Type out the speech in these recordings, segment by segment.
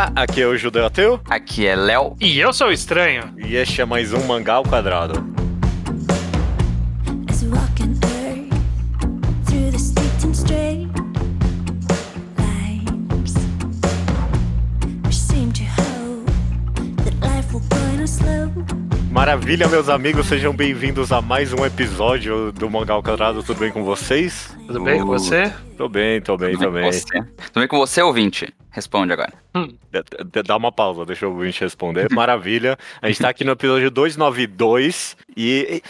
Olá, aqui é o Judeu Ateu. Aqui é Léo. E eu sou o Estranho. E este é mais um Mangá ao Quadrado. Maravilha, meus amigos, sejam bem-vindos a mais um episódio do Mangá ao Quadrado. Tudo bem com vocês? Tudo bem com você? Tô bem, tô bem, Tudo tô bem você? Tudo bem com você, ouvinte? Responde agora. D- Dá uma pausa, deixa eu ouvinte responder. Maravilha. A gente tá aqui no episódio 292 e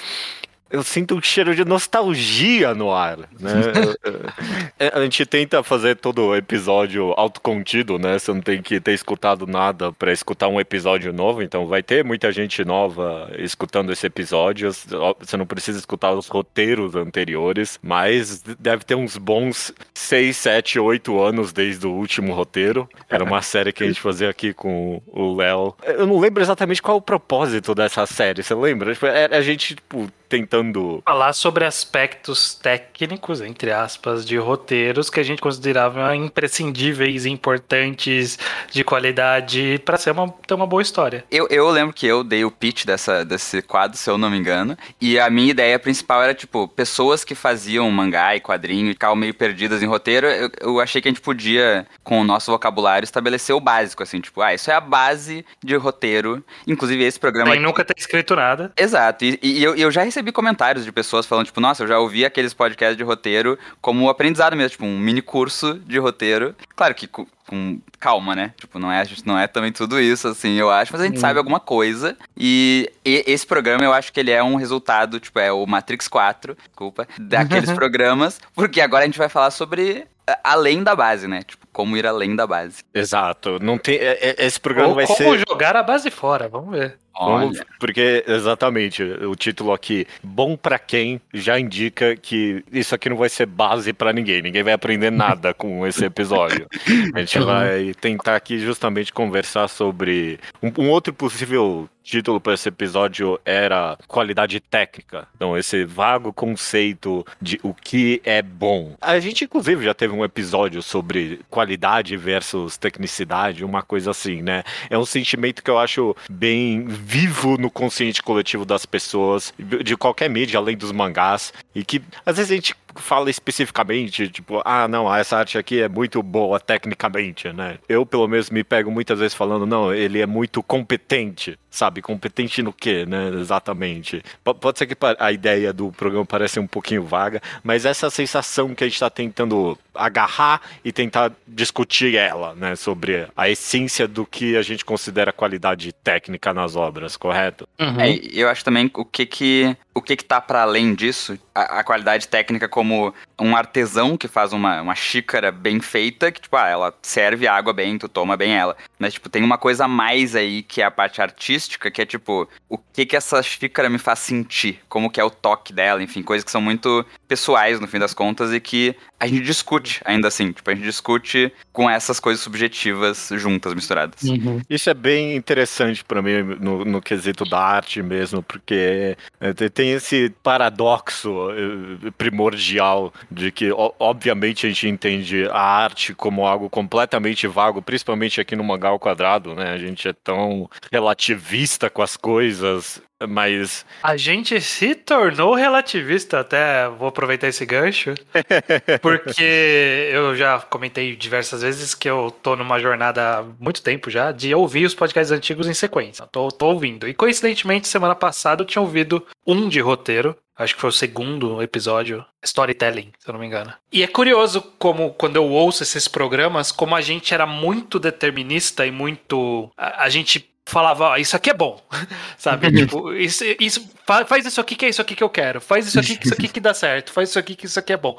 eu sinto um cheiro de nostalgia no ar, né? É, A gente tenta fazer todo episódio autocontido, né? Você não tem que ter escutado nada pra escutar um episódio novo, então vai ter muita gente nova escutando esse episódio. Você não precisa escutar os roteiros anteriores, mas deve ter uns bons 6, 7, 8 anos desde o último roteiro. Era uma série que a gente fazia aqui com o Léo. Eu não lembro exatamente qual é o propósito dessa série, você lembra? Tipo, Era a gente, tipo, tentando Falar sobre aspectos técnicos, entre aspas, de roteiros que a gente considerava imprescindíveis, importantes, de qualidade, pra ser uma, ter uma boa história. Eu, eu lembro que eu dei o pitch dessa, desse quadro, se eu não me engano, e a minha ideia principal era, tipo, pessoas que faziam mangá e quadrinho e ficavam meio perdidas em roteiro, eu, eu achei que a gente podia, com o nosso vocabulário, estabelecer o básico, assim, tipo, ah, isso é a base de roteiro, inclusive esse programa... Sem aqui- nunca ter escrito nada. Exato, e, e eu, eu já recebi comentários de pessoas falando, tipo, nossa, eu já ouvi aqueles podcasts de roteiro como aprendizado mesmo, tipo, um mini curso de roteiro. Claro que com, com calma, né? Tipo, não é, a gente não é também tudo isso, assim, eu acho, mas a gente Hum. sabe alguma coisa. E, e esse programa eu acho que ele é um resultado, tipo, é o Matrix 4, desculpa, daqueles programas, porque agora a gente vai falar sobre além da base, né? Tipo, como ir além da base. Exato. Não tem, é- é- esse programa Ou vai como ser. jogar a base fora, vamos ver. Vamos- porque, exatamente, o título aqui, bom pra quem, já indica que isso aqui não vai ser base pra ninguém. Ninguém vai aprender nada com esse episódio. A gente vai tentar aqui justamente conversar sobre. Um, um outro possível título para esse episódio era qualidade técnica. Então, esse vago conceito de o que é bom. A gente, inclusive, já teve um episódio sobre qualidade versus tecnicidade, uma coisa assim, né? É um sentimento que eu acho bem vivo no consciente coletivo das pessoas, de qualquer mídia, além dos mangás, e que às vezes a gente fala especificamente, tipo, ah, não, essa arte aqui é muito boa tecnicamente, né? Eu, pelo menos, me pego muitas vezes falando, não, ele é muito competente, sabe? Competente no quê, né? Exatamente. P- pode ser que a ideia do programa pareça um pouquinho vaga, mas essa sensação que a gente tá tentando agarrar e tentar discutir ela, né? Sobre a essência do que a gente considera qualidade técnica nas obras, correto? Uhum. É, eu acho também o que que o que que tá para além disso, a, a qualidade técnica como um artesão que faz uma, uma xícara bem feita, que tipo, ah, ela serve água bem, tu toma bem ela. Mas tipo, tem uma coisa a mais aí que é a parte artística, que é tipo, o que que essa xícara me faz sentir, como que é o toque dela, enfim, coisas que são muito pessoais no fim das contas e que a gente discute ainda assim, tipo, a gente discute com essas coisas subjetivas juntas, misturadas. Uhum. Isso é bem interessante pra mim no, no quesito da arte mesmo, porque é, te- tem esse paradoxo eh, primordial de que, obviamente, a gente entende a arte como algo completamente vago, principalmente aqui no mangá ao quadrado, né? A gente é tão relativista com as coisas, mas A gente se tornou relativista, até vou aproveitar esse gancho, porque eu já comentei diversas vezes que eu tô numa jornada há muito tempo já de ouvir os podcasts antigos em sequência. Tô, tô ouvindo. E coincidentemente, semana passada eu tinha ouvido um de roteiro. Acho que foi o segundo episódio, Storytelling, se eu não me engano. E é curioso como, quando eu ouço esses programas, como a gente era muito determinista e muito. A, a gente falava, ó, isso aqui é bom, sabe? tipo, isso, isso, fa- faz isso aqui que é isso aqui que eu quero, faz isso aqui que isso aqui que dá certo, faz isso aqui que isso aqui é bom.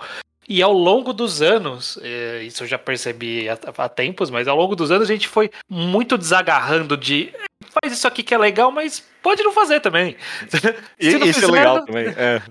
E ao longo dos anos, eh, isso eu já percebi há, tempos, mas ao longo dos anos a gente foi muito desagarrando de faz isso aqui que é legal, mas pode não fazer também. E- não isso é fizer, legal não- também. é.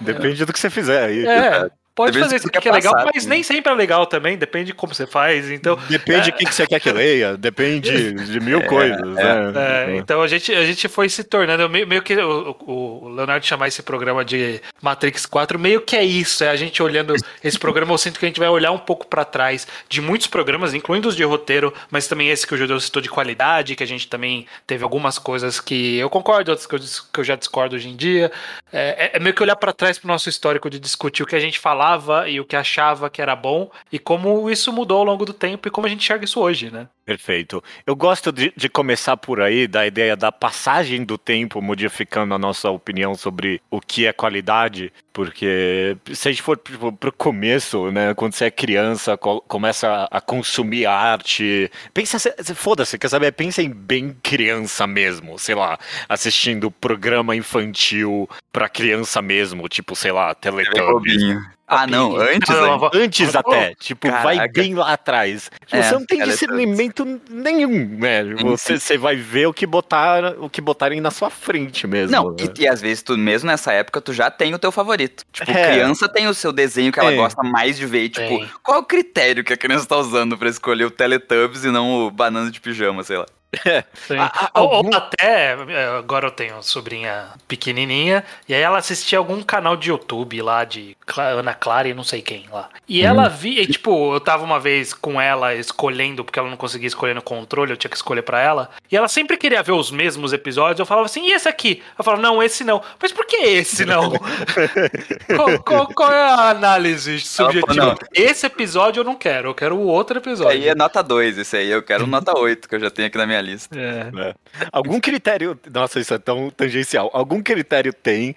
Depende do que você fizer. É, Pode fazer isso fica que é legal, passado, mas né? nem sempre é legal também, depende de como você faz. Então, Depende de quem que você quer que leia, depende de mil coisas, né? É, então a gente, a gente foi se tornando, meio, meio que o, o- Leonardo chamar esse programa de Matrix 4, meio que é isso, é a gente olhando esse programa, eu sinto que a gente vai olhar um pouco pra trás de muitos programas, incluindo os de roteiro, mas também esse que o Judeu citou de qualidade, que a gente também teve algumas coisas que eu concordo, outras que eu, que eu já discordo hoje em dia. É, é- é meio que olhar pra trás pro nosso histórico de discutir o que a gente falava e o que achava que era bom e como isso mudou ao longo do tempo e como a gente enxerga isso hoje, né? Perfeito. Eu gosto de, de começar por aí, da ideia da passagem do tempo modificando a nossa opinião sobre o que é qualidade, porque se a gente for tipo, pro começo, né, quando você é criança, co- começa a consumir arte, pensa, se- se- foda-se, quer saber, pensa em bem criança mesmo, sei lá, assistindo programa infantil pra criança mesmo, tipo, sei lá, Teletubbies. Ah, não, antes. Não. Antes até, tipo, vai Caraca. bem lá atrás. Tipo, É, você não tem Teletubbies. Discernimento nenhum, né? Você, você vai ver o que botar, o que botarem na sua frente mesmo. Não, né? e, e às vezes tu, mesmo nessa época, tu já tem o teu favorito. Tipo, É. criança tem o seu desenho que ela É. gosta mais de ver. Tipo, Tem. qual é o critério que a criança tá usando pra escolher o Teletubbies e não o banana de pijama, sei lá? A- a- Ou, ou algum- até, é, agora eu tenho sobrinha pequenininha, e aí ela assistia algum canal de YouTube lá de Ana Clara e não sei quem lá. E Uhum. ela via, e, tipo, eu tava uma vez com ela escolhendo, porque ela não conseguia escolher no controle, eu tinha que escolher pra ela, e ela sempre queria ver os mesmos episódios, eu falava assim, e esse aqui? Eu falava, não, esse não. Mas por que esse não? qual, qual- qual é a análise subjetiva? não. Esse episódio eu não quero, eu quero o outro episódio. aí é nota 2, esse aí. Eu quero nota 8, que eu já tenho aqui na minha lista. É. né? Algum critério. Nossa, isso é tão tangencial. Algum critério tem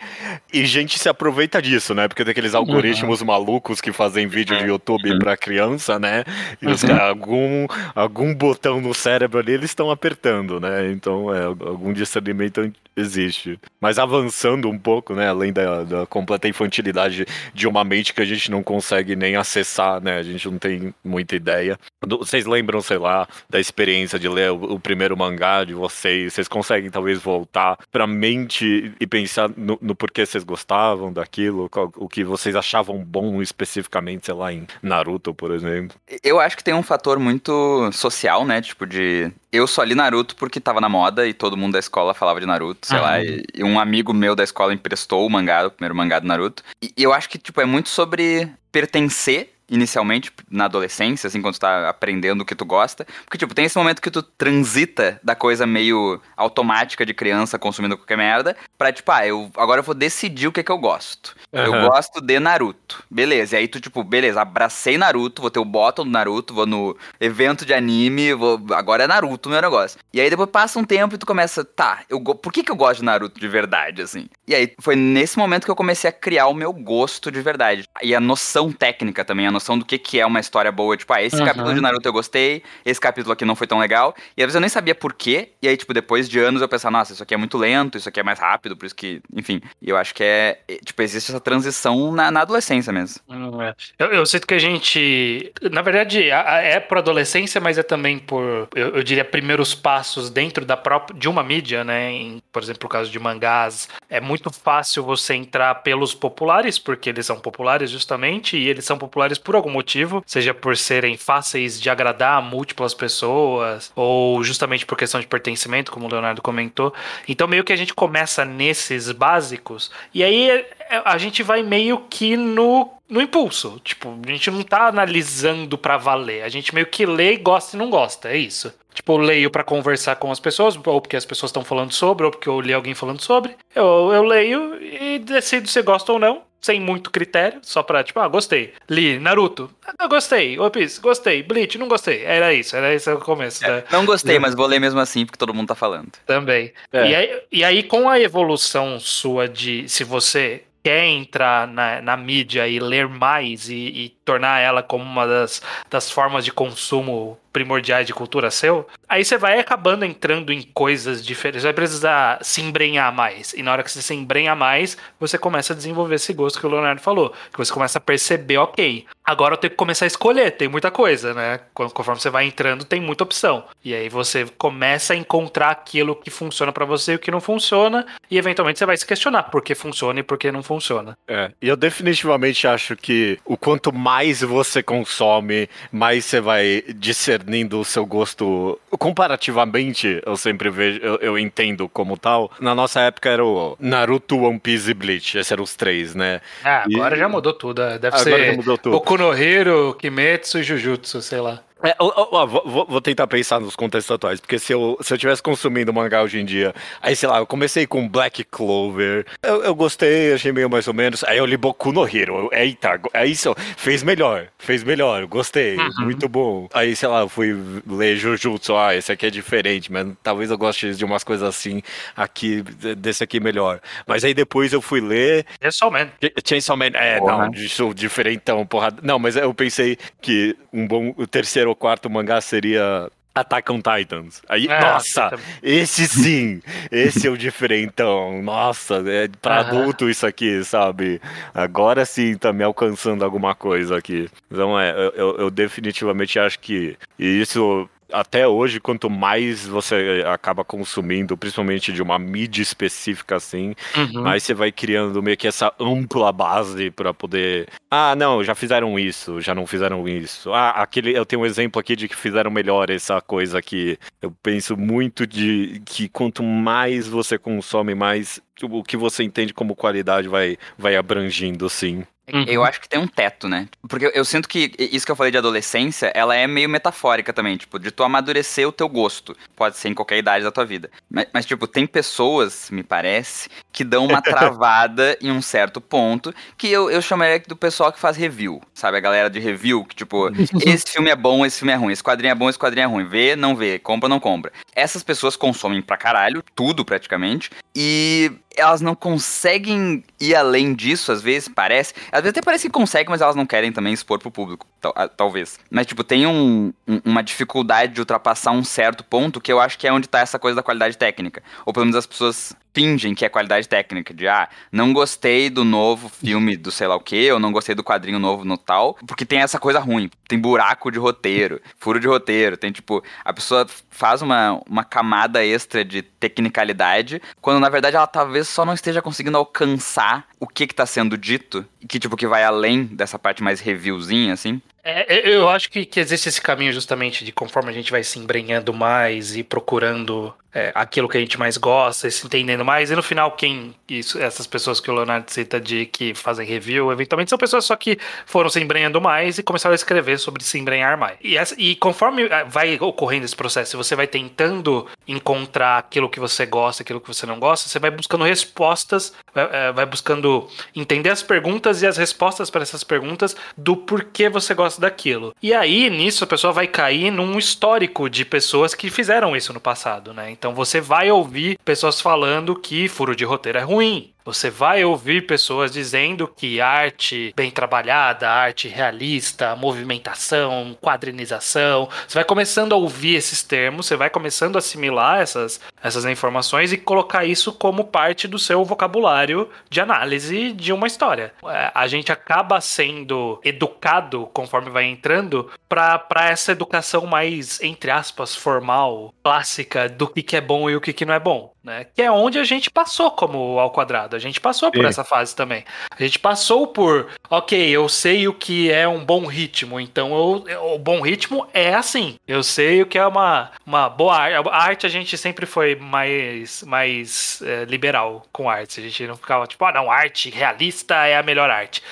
e gente se aproveita disso, né? Porque tem aqueles algoritmos malucos que fazem vídeo de YouTube pra criança, né? E os Uhum. caras, algum, algum botão no cérebro ali eles estão apertando, né? Então, é, algum discernimento existe. Mas avançando um pouco, né? Além da, da completa infantilidade de uma mente que a gente não consegue nem acessar, né? A gente não tem muita ideia. Vocês lembram, sei lá, da experiência de ler o, o primeiro mangá de vocês? Vocês conseguem talvez voltar pra mente e pensar no, no porquê vocês gostavam daquilo? qual- o que vocês achavam bom especificamente, sei lá, em Naruto, por exemplo? Eu acho que tem um fator muito social, né? Tipo, de. Eu só li Naruto porque tava na moda e todo mundo da escola falava de Naruto, sei lá. Aham. E, e um amigo meu da escola emprestou o mangá, o primeiro mangá do Naruto. E, e eu acho que, tipo, é muito sobre pertencer. Inicialmente, na adolescência, assim, quando tu tá aprendendo o que tu gosta. Porque, tipo, tem esse momento que tu transita da coisa meio automática de criança consumindo qualquer merda, pra, tipo, ah, eu, agora eu vou decidir o que que eu gosto. Eu Aham. gosto de Naruto. Beleza. E aí tu, tipo, beleza, abracei Naruto, vou ter o bottom do Naruto, vou no evento de anime, vou... agora é Naruto o meu negócio. E aí depois passa um tempo e tu começa, tá, eu go... por que, que eu gosto de Naruto de verdade, assim? E aí foi nesse momento que eu comecei a criar o meu gosto de verdade. E a noção técnica também, a noção do que, que é uma história boa. Tipo, ah, esse Aham. capítulo de Naruto eu gostei, esse capítulo aqui não foi tão legal. E às vezes eu nem sabia por quê. E aí, tipo, depois de anos eu pensava, nossa, isso aqui é muito lento, isso aqui é mais rápido, por isso que, enfim. E eu acho que é, é, tipo, existe essa transição na, na adolescência mesmo. Não é. Eu, eu sinto que a gente, na verdade, é por adolescência, mas é também por, eu, eu diria, primeiros passos dentro da própria de uma mídia, né? Em, por exemplo, o caso de mangás, é muito fácil você entrar pelos populares, porque eles são populares justamente, e eles são populares por algum motivo, seja por serem fáceis de agradar a múltiplas pessoas, ou justamente por questão de pertencimento, como o Leonardo comentou. Então, meio que a gente começa nesses básicos, e aí é- é- a gente vai meio que no, no impulso. Tipo, a gente não tá analisando pra valer. A gente meio que lê e gosta e não gosta. É isso. Tipo, eu leio pra conversar com as pessoas, ou porque as pessoas estão falando sobre, ou porque eu li alguém falando sobre. Eu, eu leio e decido se gosto ou não. Sem muito critério, só pra, tipo, ah, gostei. Li Naruto, ah, gostei. One Piece, gostei. Bleach, não gostei. Era isso, era esse o começo. da- Não gostei, mas vou ler mesmo assim, porque todo mundo tá falando. também. É. E, aí, e aí, com a evolução sua de se você quer entrar na, na mídia e ler mais e, e tornar ela como uma das, das formas de consumo primordiais de cultura seu, aí você vai acabando entrando em coisas diferentes. Vai precisar se embrenhar mais. E na hora que você se embrenha mais, você começa a desenvolver esse gosto que o Leonardo falou. Que você começa a perceber, ok, agora eu tenho que começar a escolher. Tem muita coisa, né? Con- Conforme você vai entrando, tem muita opção. E aí você começa a encontrar aquilo que funciona pra você e o que não funciona. E eventualmente você vai se questionar por que funciona e por que não funciona. É, e eu definitivamente acho que o quanto mais você consome, mais você vai discernindo o seu gosto. Comparativamente, eu sempre vejo, eu, eu entendo como tal. Na nossa época era o Naruto, One Piece e Bleach. Esses eram os três, né? Ah, E- agora já mudou tudo. Deve Agora ser já mudou tudo. Boku no Hero, Kimetsu e Jujutsu, sei lá. É, vou, vou- tentar pensar nos contextos atuais, porque se eu, se eu tivesse consumindo mangá hoje em dia, aí sei lá, eu comecei com Black Clover, eu, eu gostei, achei meio mais ou menos, aí eu li Boku no Hero, eu- eita, é isso, fez melhor, fez melhor, gostei, muito bom. Aí sei lá, eu fui ler Jujutsu, ah, esse aqui é diferente, mas talvez eu goste de umas coisas assim, aqui, desse aqui melhor. Mas aí depois eu fui ler só, man. Chainsaw Man, é, Porra. não, isso diferentão, porra. Não, mas eu pensei que um bom, o terceiro ou quarto mangá seria Attack on Titans. Aí, É, nossa, esse sim, esse é o diferentão. Nossa, é pra Aham. adulto isso aqui, sabe? Agora sim tá me alcançando alguma coisa aqui. Então é, eu- eu definitivamente acho que isso até hoje, quanto mais você acaba consumindo, principalmente de uma mídia específica assim, Uhum. mas você vai criando meio que essa ampla base pra poder. Ah, não, já fizeram isso, já não fizeram isso. Ah, aquele. Eu tenho um exemplo aqui de que fizeram melhor essa coisa aqui. Eu penso muito de que quanto mais você consome, mais o que você entende como qualidade vai, vai abrangindo, sim. Uhum. Eu acho que tem um teto, né? Porque eu- eu sinto que isso que eu falei de adolescência, ela é meio metafórica também, tipo, de tu amadurecer o teu gosto. Pode ser em qualquer idade da tua vida. Mas, mas, tipo, tem pessoas, me parece, que dão uma travada em um certo ponto, que eu, eu chamaria do pessoal que faz review, sabe? A galera de review, que, tipo, esse filme é bom, esse filme é ruim, esse quadrinho é bom, esse quadrinho é ruim. Vê, não vê, compra, não compra. Essas pessoas consomem pra caralho, tudo praticamente, e elas não conseguem ir além disso, às vezes, parece. Às vezes até parece que conseguem, mas elas não querem também expor pro público, tal- talvez. Mas, tipo, tem um- um- uma dificuldade de ultrapassar um certo ponto que eu acho que é onde tá essa coisa da qualidade técnica. Ou pelo menos as pessoas fingem que é qualidade técnica, de ah, não gostei do novo filme do sei lá o que, ou não gostei do quadrinho novo no tal, porque tem essa coisa ruim, tem buraco de roteiro, furo de roteiro, tem tipo, a pessoa faz uma, uma camada extra de tecnicalidade, quando na verdade ela talvez só não esteja conseguindo alcançar o que que tá sendo dito, que tipo, que vai além dessa parte mais reviewzinha, assim. É, eu acho que, que existe esse caminho justamente de conforme a gente vai se embrenhando mais e procurando é, aquilo que a gente mais gosta se entendendo mais. E no final, quem isso, essas pessoas que o Leonardo cita de que fazem review, eventualmente são pessoas só que foram se embrenhando mais e começaram a escrever sobre se embrenhar mais. E, essa- e conforme ah, vai ocorrendo esse processo, você vai tentando encontrar aquilo que você gosta, aquilo que você não gosta, você vai buscando respostas, vai, eh, vai buscando entender as perguntas e as respostas para essas perguntas do porquê você gosta daquilo. E aí, nisso, a pessoa vai cair num histórico de pessoas que fizeram isso no passado, né? Então você vai ouvir pessoas falando que furo de roteiro é ruim. Você vai ouvir pessoas dizendo que arte bem trabalhada, arte realista, movimentação, quadrinização. Você vai começando a ouvir esses termos, você vai começando a assimilar essas, essas informações e colocar isso como parte do seu vocabulário de análise de uma história. É, A gente acaba sendo educado conforme vai entrando para essa educação mais, entre aspas, formal, clássica do que, que é bom e o que, que não é bom. Né? Que é onde a gente passou como ao quadrado. A gente passou por Sim. essa fase também. A gente passou por, ok, eu sei o que é um bom ritmo, então eu- eu- o bom ritmo é assim. Eu sei o que é uma, uma boa arte. A arte a gente sempre foi mais, mais é, liberal com arte. A gente não ficava tipo, ah, não, arte realista é a melhor arte.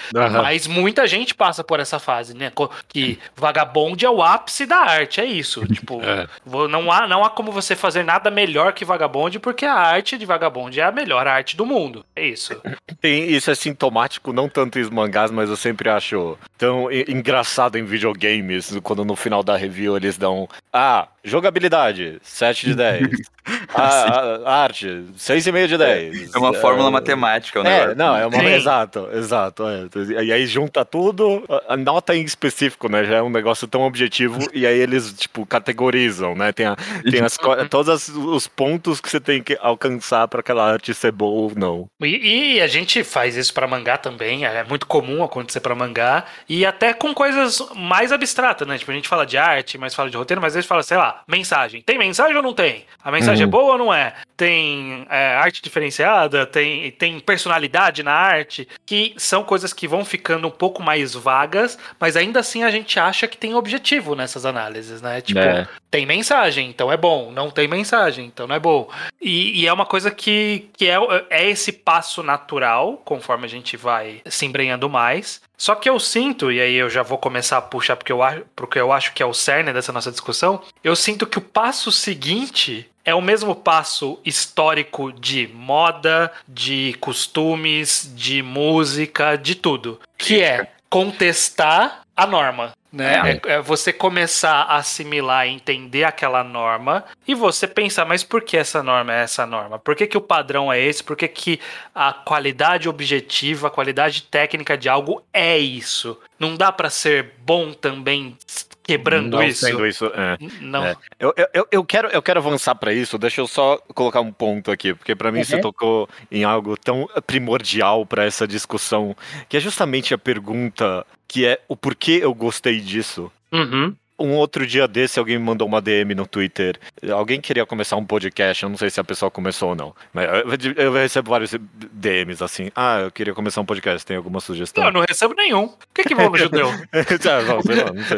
Mas muita gente passa por essa fase, né? Que vagabonde é o ápice da arte, é isso. Tipo, É. não, há, não há como você fazer nada melhor que vagabonde, porque a arte de vagabonde é a melhor arte do mundo. É isso. Tem, isso é sintomático, não tanto em mangás, mas eu sempre acho tão engraçado em videogames, quando no final da review eles dão. Ah, Jogabilidade, 7 de 10. a, a- a arte, 6,5 de 10. É uma fórmula matemática, o É, não, é uma. Sim. Exato, exato. é. E aí junta tudo, a- a nota em específico, né? Já é um negócio tão objetivo, e aí eles, tipo, categorizam, né? Tem, a, tem as, todos as- os pontos que você tem que alcançar pra aquela arte ser boa ou não. E, e a gente faz isso pra mangá também, é muito comum acontecer pra mangá, e até com coisas mais abstratas, né? Tipo, a gente fala de arte, mas fala de roteiro, mas às vezes fala, sei lá, mensagem. Tem mensagem ou não tem? A mensagem é Uhum. boa ou não é? Tem é, arte diferenciada? Tem, tem personalidade na arte? Que são coisas que vão ficando um pouco mais vagas, mas ainda assim a gente acha que tem objetivo nessas análises, né? Tipo, É. tem mensagem, então é bom. Não tem mensagem, então não é bom. E, e é uma coisa que, que é, é esse passo natural, conforme a gente vai se embrenhando mais. Só que eu sinto, e aí eu já vou começar a puxar porque eu acho, porque eu acho que é o cerne dessa nossa discussão, eu sinto que o passo seguinte é o mesmo passo histórico de moda, de costumes, de música, de tudo. Que é contestar a norma. Né? É, é você começar a assimilar entender aquela norma e você pensar, mas por que essa norma é essa norma? Por que, que o padrão é esse? Por que, que a qualidade objetiva, a qualidade técnica de algo é isso? Não dá pra ser bom também quebrando Não isso? sendo isso, é. Não. É. Eu, eu- eu, quero, eu quero avançar pra isso, deixa eu só colocar um ponto aqui, porque pra mim você tocou em algo tão primordial pra essa discussão, que é justamente a pergunta que é o porquê eu gostei disso. Uhum. Um outro dia desse, alguém me mandou uma DM no Twitter. Alguém queria começar um podcast, eu não sei se a pessoa começou ou não. Mas eu, eu recebo vários DMs assim. Ah, eu queria começar um podcast, tem alguma sugestão? Não, eu não recebo nenhum. Por que, que vão no judeu? Ah, não, sei lá, não sei.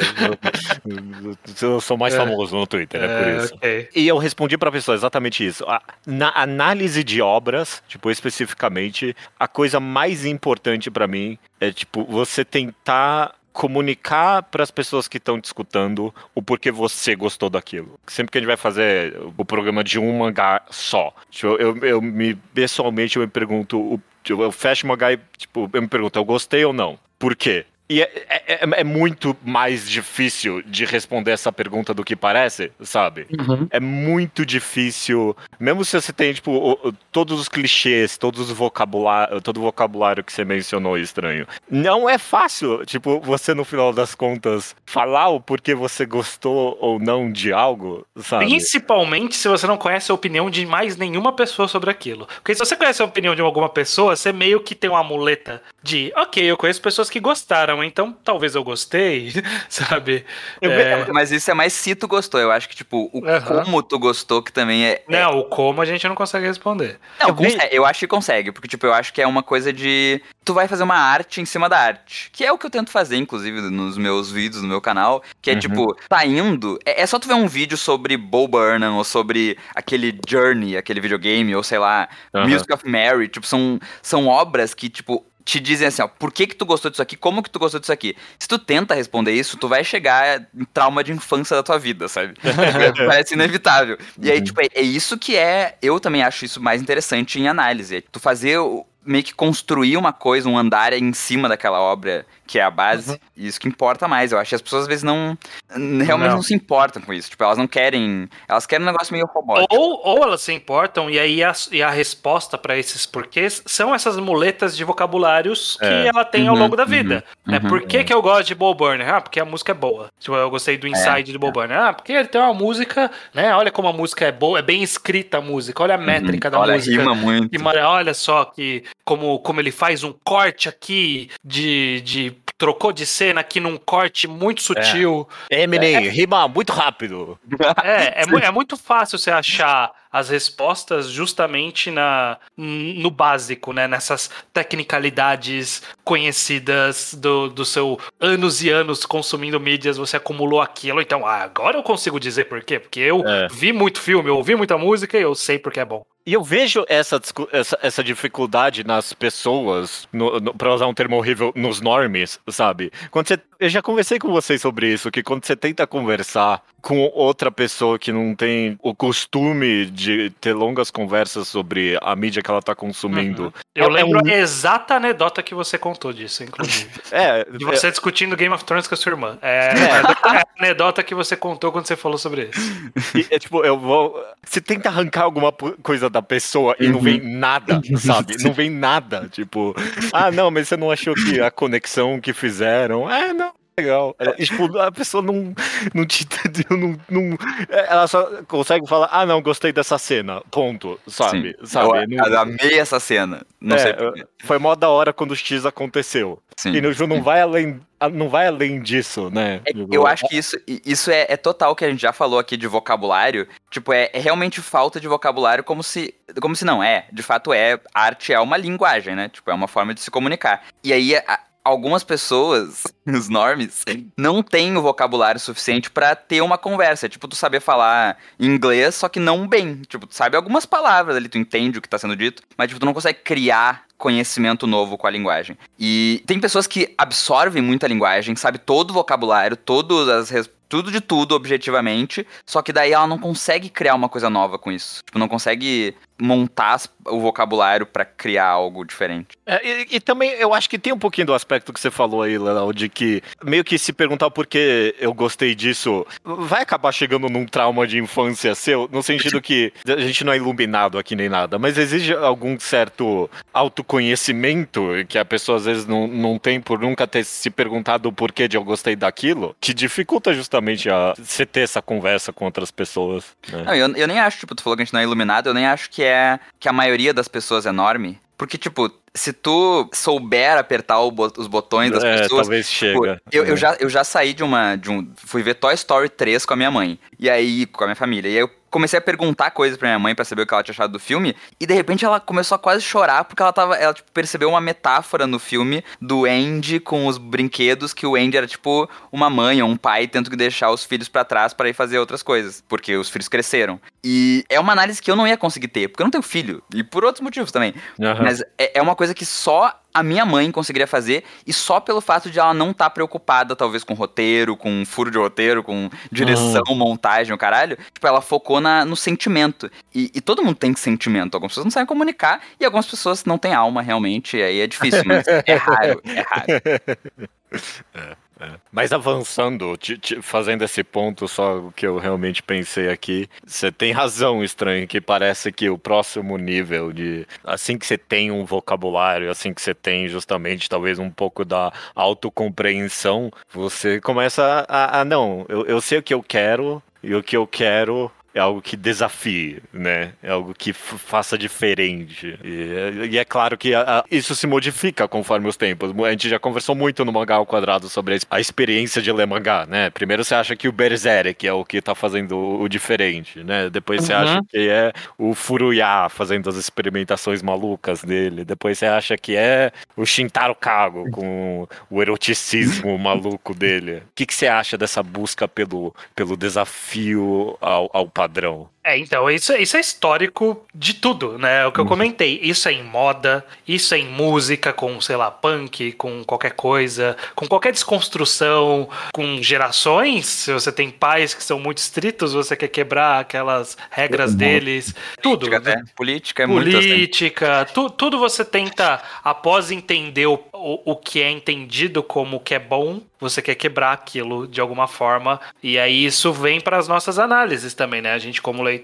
Eu, eu sou mais É. famoso no Twitter, é por isso. ok. E eu respondi pra pessoa exatamente isso. A- na análise de obras, tipo, especificamente, a coisa mais importante pra mim é, tipo, você tentar comunicar para as pessoas que estão te escutando o porquê você gostou daquilo. Sempre que a gente vai fazer o programa de um mangá só, tipo, eu, eu me pessoalmente eu me pergunto, tipo, eu fecho o mangá e tipo, eu me pergunto, eu gostei ou não? Por quê? E é, é- é- é muito mais difícil de responder essa pergunta do que parece, sabe? É muito difícil, mesmo se você tem, tipo, o- o- todos os clichês, todos os vocabulário, todo o vocabulário que você mencionou estranho. Não é fácil, tipo, você no final das contas falar o porquê você gostou ou não de algo, sabe? Principalmente se você não conhece a opinião de mais nenhuma pessoa sobre aquilo. Porque se você conhece a opinião de alguma pessoa, você meio que tem uma muleta de, ok, eu conheço pessoas que gostaram, então talvez eu gostei, sabe? Eu- É, Mas isso é mais se tu gostou. Eu acho que, tipo, o Aham. como tu gostou, que também é. é- Não, o como a gente não consegue responder. Não, Eu vi- conse- eu acho que consegue, porque, tipo, eu acho que é uma coisa de. Tu vai fazer uma arte em cima da arte. Que é o que eu tento fazer, inclusive, nos meus vídeos, no meu canal. Que é, Uhum. tipo, tá indo. É, é só tu ver um vídeo sobre Bo Burnham, ou sobre aquele Journey, aquele videogame, ou sei lá, Aham. Music of Mary. Tipo, são, são obras que, tipo. Te dizem assim, ó, por que que tu gostou disso aqui? Como que tu gostou disso aqui? Se tu tenta responder isso, tu vai chegar em trauma de infância da tua vida, sabe? Parece inevitável. E aí, Uhum. tipo, é, é isso que é. Eu também acho isso mais interessante em análise. É tu fazer. meio que construir uma coisa, um andar em cima daquela obra que é a base. Uhum. E isso que importa mais. Eu acho que as pessoas às vezes não. Realmente Não. não, se importam com isso. Tipo, elas não querem. Elas querem um negócio meio robótico. Ou, ou elas se importam, e aí a, e a resposta para esses porquês são essas muletas de vocabulários que É. ela tem ao Uhum, longo da vida. né? uhum. Por que, que eu gosto de Bo Burner? Ah, porque a música é boa. Tipo, eu gostei do Inside de Bo Burner. Ah, porque ele tem uma música, né? Olha como a música é boa, é bem escrita a música, olha a métrica da Uhum. Olha, música. rima muito. E, olha só que como, como ele faz um corte aqui de, de trocou de cena aqui num corte muito sutil. Eminem, rima muito rápido. É, é, é muito fácil você achar as respostas justamente na, no básico, né? Nessas tecnicalidades conhecidas do, do seu anos e anos consumindo mídias, você acumulou aquilo. Então, ah, agora eu consigo dizer por quê. Porque eu É. vi muito filme, eu ouvi muita música e eu sei porque é bom. E eu vejo essa, essa, essa dificuldade nas pessoas, no, no, pra usar um termo horrível, nos normes, sabe? Quando você Eu já conversei com vocês sobre isso, que quando você tenta conversar com outra pessoa que não tem o costume de ter longas conversas sobre a mídia que ela tá consumindo. Eu É- é lembro um- a exata anedota que você contou disso, inclusive. É, De você discutindo Game of Thrones com a sua irmã. É, é a anedota que você contou quando você falou sobre isso. E, é tipo, eu vou. Você tenta arrancar alguma coisa da pessoa e não Uhum. vem nada, sabe? Não vem nada. Tipo, ah, não, mas você não achou que a conexão que fizeram. É, não. Legal. É, tipo, a pessoa não, não te entendeu, não, não- Ela só consegue falar, ah, não, gostei dessa cena. Ponto. Sabe? Sim. sabe? eu, Não- eu amei essa cena. Não É, sei porquê. Foi mó da hora quando o X aconteceu. Sim. E no jogo não vai além, não vai além disso, né? É, Tipo, eu acho que isso, isso é, é total que a gente já falou aqui de vocabulário. Tipo, é, é realmente falta de vocabulário, como se. Como se não é. De fato, é. Arte é uma linguagem, né? Tipo, é uma forma de se comunicar. E aí, a- algumas pessoas, os normes, não têm o vocabulário suficiente pra ter uma conversa. Tipo, tu saber falar inglês, só que não bem. Tipo, tu sabe algumas palavras ali, tu entende o que tá sendo dito, mas tipo, tu não consegue criar conhecimento novo com a linguagem. E tem pessoas que absorvem muito a linguagem, sabe todo o vocabulário, todas as tudo de tudo objetivamente, só que daí ela não consegue criar uma coisa nova com isso. Tipo, não consegue montar o vocabulário pra criar algo diferente. É, e, e também eu acho que tem um pouquinho do aspecto que você falou aí, Léo, de que meio que se perguntar por que eu gostei disso, vai acabar chegando num trauma de infância seu, no sentido que a gente não é iluminado aqui nem nada, mas exige algum certo autoconhecimento que a pessoa às vezes não, não tem por nunca ter se perguntado o porquê de eu gostei daquilo, que dificulta justamente a você ter essa conversa com outras pessoas. né? Não, eu, eu nem acho, tipo, tu falou que a gente não é iluminado, eu nem acho que é que a maioria das pessoas é enorme. Porque, tipo, se tu souber apertar os botões das É, pessoas, talvez Tipo, chega. eu, eu É. já, eu já saí de uma. De um, fui ver Toy Story 3 com a minha mãe. E aí, com a minha família. E aí eu comecei a perguntar coisas pra minha mãe pra saber o que ela tinha achado do filme. E de repente ela começou a quase chorar porque ela tava. Ela tipo, percebeu uma metáfora no filme do Andy com os brinquedos, que o Andy era tipo uma mãe ou um pai tendo que deixar os filhos pra trás para ir fazer outras coisas. Porque os filhos cresceram. E é uma análise que eu não ia conseguir ter, porque eu não tenho filho. E por outros motivos também. Aham. Mas é, é uma coisa que só a minha mãe conseguiria fazer, e só pelo fato de ela não estar preocupada, talvez, com roteiro, com furo de roteiro, com direção, montagem, o caralho. Tipo, ela focou na, no sentimento. E, e todo mundo tem sentimento. Algumas pessoas não sabem comunicar, e algumas pessoas não têm alma, realmente. E aí é difícil, mas é raro, é raro. Mas avançando, ti- ti- fazendo esse ponto só o que eu realmente pensei aqui, você tem razão, estranho, que parece que o próximo nível de assim que você tem um vocabulário, assim que você tem justamente talvez um pouco da autocompreensão, você começa a, a não, eu, eu sei o que eu quero e o que eu quero é algo que desafie, né? É algo que faça diferente. E, e é claro que a- a- isso se modifica conforme os tempos. A gente já conversou muito no Mangá ao Quadrado sobre a, a experiência de ler mangá, né? Primeiro você acha que o Berserk é o que tá fazendo o, o diferente, né? Depois você Uhum. acha que é o Furuya fazendo as experimentações malucas dele. Depois você acha que é o Shintaro Kago com o eroticismo maluco dele. O que, que você acha dessa busca pelo, pelo desafio ao, ao padrão? padrão. É, então, isso, isso é histórico de tudo, né? É o que eu comentei. Isso é em moda, isso é em música, com, sei lá, punk, com qualquer coisa, com qualquer desconstrução, com gerações. Se você tem pais que são muito estritos, você quer quebrar aquelas regras deles. Tudo. Política, até. Política é muito assim. Política, tu- tudo você tenta, após entender o, o, o que é entendido como o que é bom, você quer quebrar aquilo de alguma forma. E aí isso vem para as nossas análises também, né? A gente, como leitor,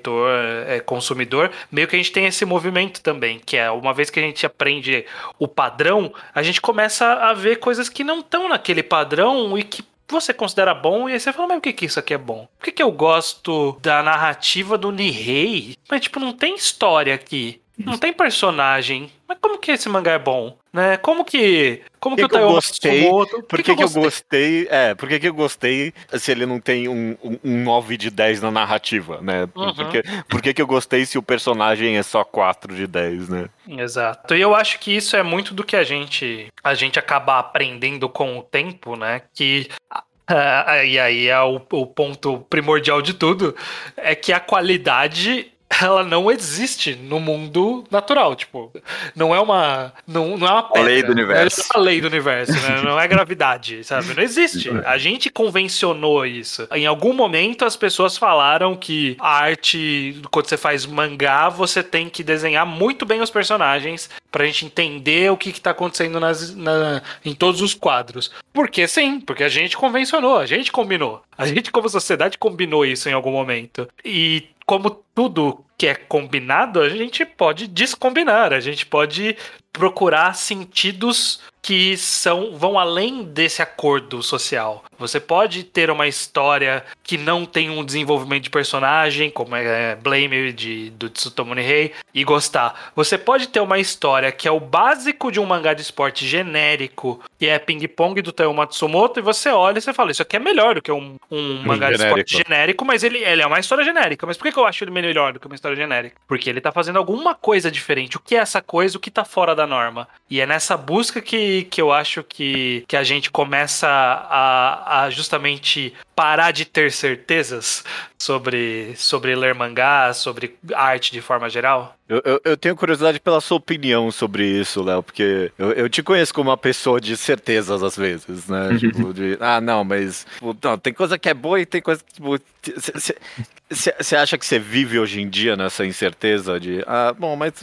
é, consumidor, meio que a gente tem esse movimento também, que é uma vez que a gente aprende o padrão, a gente começa a ver coisas que não estão naquele padrão e que você considera bom, e aí você fala, mas por que, que isso aqui é bom? Por que, que eu gosto da narrativa do Nihei? Mas, tipo, não tem história aqui. Não tem personagem. Mas como que esse mangá é bom? Né? Como que. Como que, Que o que eu gostei? Por que, que, eu gostei? É, por que, que eu gostei se ele não tem um, um, um 9 de 10 na narrativa, né? Uhum. Por, que, eu gostei se o personagem é só 4 de 10, né? Exato. E eu acho que isso é muito do que a gente a gente acaba aprendendo com o tempo, né? Que ah, e aí é o, o ponto primordial de tudo é que a qualidade ela não existe no mundo natural, tipo, não é uma não, não é uma pedra, lei do universo. Não é uma lei do universo, né? Não é gravidade, sabe? Não existe. A gente convencionou isso. Em algum momento as pessoas falaram que a arte, quando você faz mangá, você tem que desenhar muito bem os personagens pra gente entender o que, que tá acontecendo nas, na- em todos os quadros. Porque sim, porque a gente convencionou, a gente combinou. A gente, como sociedade, combinou isso em algum momento. E como tudo que é combinado, a gente pode descombinar, a gente pode procurar sentidos que são vão além desse acordo social. Você pode ter uma história que não tem um desenvolvimento de personagem, como é Blame de, do Tsutomu Nihei, e gostar. Você pode ter uma história que é o básico de um mangá de esporte genérico, que é ping-pong do Taiyo Matsumoto, e você olha e você fala, isso aqui é melhor do que um, um mangá de genérico. esporte genérico, mas ele, ele é uma história genérica. Mas por que, que eu acho ele melhor do que uma história genérica? Porque ele tá fazendo alguma coisa diferente. O que é essa coisa? O que tá fora da norma? E é nessa busca que, que eu acho que, que a gente começa a, a justamente parar de ter certezas sobre, sobre ler mangá, sobre arte de forma geral. Eu, eu, eu tenho curiosidade pela sua opinião sobre isso, Léo, porque eu, eu te conheço como uma pessoa de certezas às vezes, né? tipo, de, ah, não, mas tipo, não, tem coisa que é boa e tem coisa que. Você acha que você vive hoje em dia nessa incerteza de, ah, bom, mas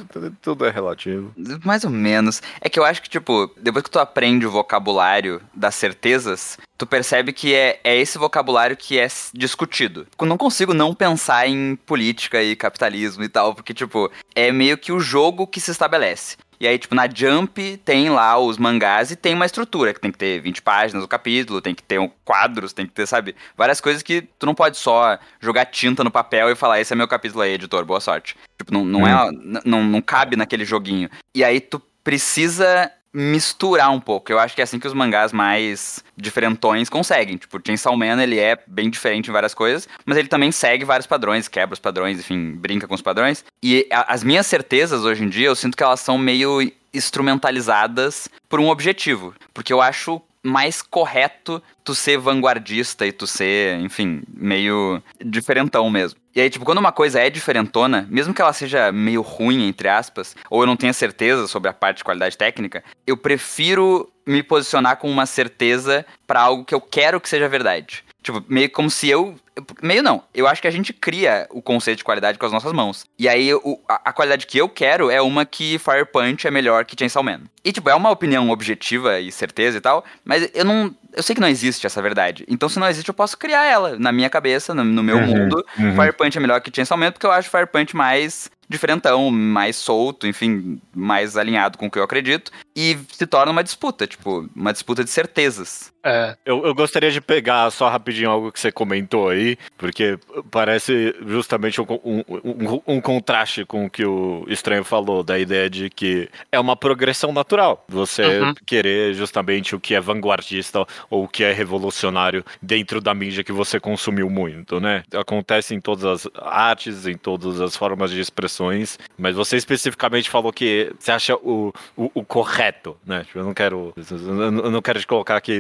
tudo é relativo. Mais ou menos. É que eu acho que, tipo, depois que tu aprende o vocabulário das certezas, tu percebe que é, é esse vocabulário que é discutido. Eu não consigo não pensar em política e capitalismo e tal, porque, tipo, é meio que o jogo que se estabelece. E aí, tipo, na Jump tem lá os mangás e tem uma estrutura, que tem que ter 20 páginas o capítulo, tem que ter um quadros, tem que ter, sabe, várias coisas que tu não pode só jogar tinta no papel e falar, esse é meu capítulo aí, editor, boa sorte. Tipo, não, não é. n- Não, não cabe naquele joguinho. E aí tu precisa misturar um pouco. Eu acho que é assim que os mangás mais diferentões conseguem. Tipo, Chainsaw Man, ele é bem diferente em várias coisas, mas ele também segue vários padrões, quebra os padrões, enfim, brinca com os padrões. E a- as minhas certezas hoje em dia, eu sinto que elas são meio instrumentalizadas por um objetivo. Porque eu acho mais correto tu ser vanguardista e tu ser, enfim, meio diferentão mesmo. E aí, tipo, quando uma coisa é diferentona, mesmo que ela seja meio ruim, entre aspas, ou eu não tenha certeza sobre a parte de qualidade técnica, eu prefiro me posicionar com uma certeza pra algo que eu quero que seja verdade. Tipo, meio como se eu. Meio não. Eu acho que a gente cria o conceito de qualidade com as nossas mãos. E aí, o- a, a qualidade que eu quero é uma que Fire Punch é melhor que Chainsaw Man. E, tipo, é uma opinião objetiva e certeza e tal, mas eu não. Eu sei que não existe essa verdade. Então, se não existe, eu posso criar ela na minha cabeça, no, no meu Uhum, mundo. uhum. Fire Punch é melhor que Chainsaw Man porque eu acho Fire Punch mais diferentão, mais solto, enfim, mais alinhado com o que eu acredito. E se torna uma disputa, tipo, uma disputa de certezas. É. Eu, eu gostaria de pegar só rapidinho algo que você comentou aí, porque parece justamente um, um, um- um contraste com o que o Estranho falou, da ideia de que é uma progressão natural. Você Uhum. querer justamente o que é vanguardista ou o que é revolucionário dentro da mídia que você consumiu muito, né? Acontece em todas as artes, em todas as formas de expressões, mas você especificamente falou que você acha o, o, o correto, né? Tipo, Eu não quero. Eu não quero te colocar aqui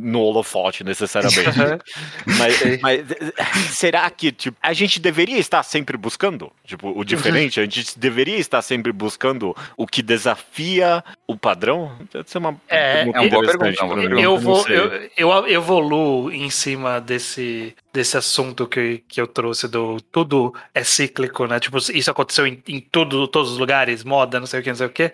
no holofote necessariamente. mas, mas, será que tipo, a gente deveria estar sempre buscando? Tipo, o diferente? A gente deveria estar sempre buscando o que desafia o padrão? Deve ser uma É, pergunta é uma boa pergunta, uma mim. Eu, vou, eu, eu evoluo em cima desse, desse assunto que, que eu trouxe do tudo é cíclico, né? Tipo, isso aconteceu em, em tudo, todos os lugares, moda, não sei o que, não sei o que.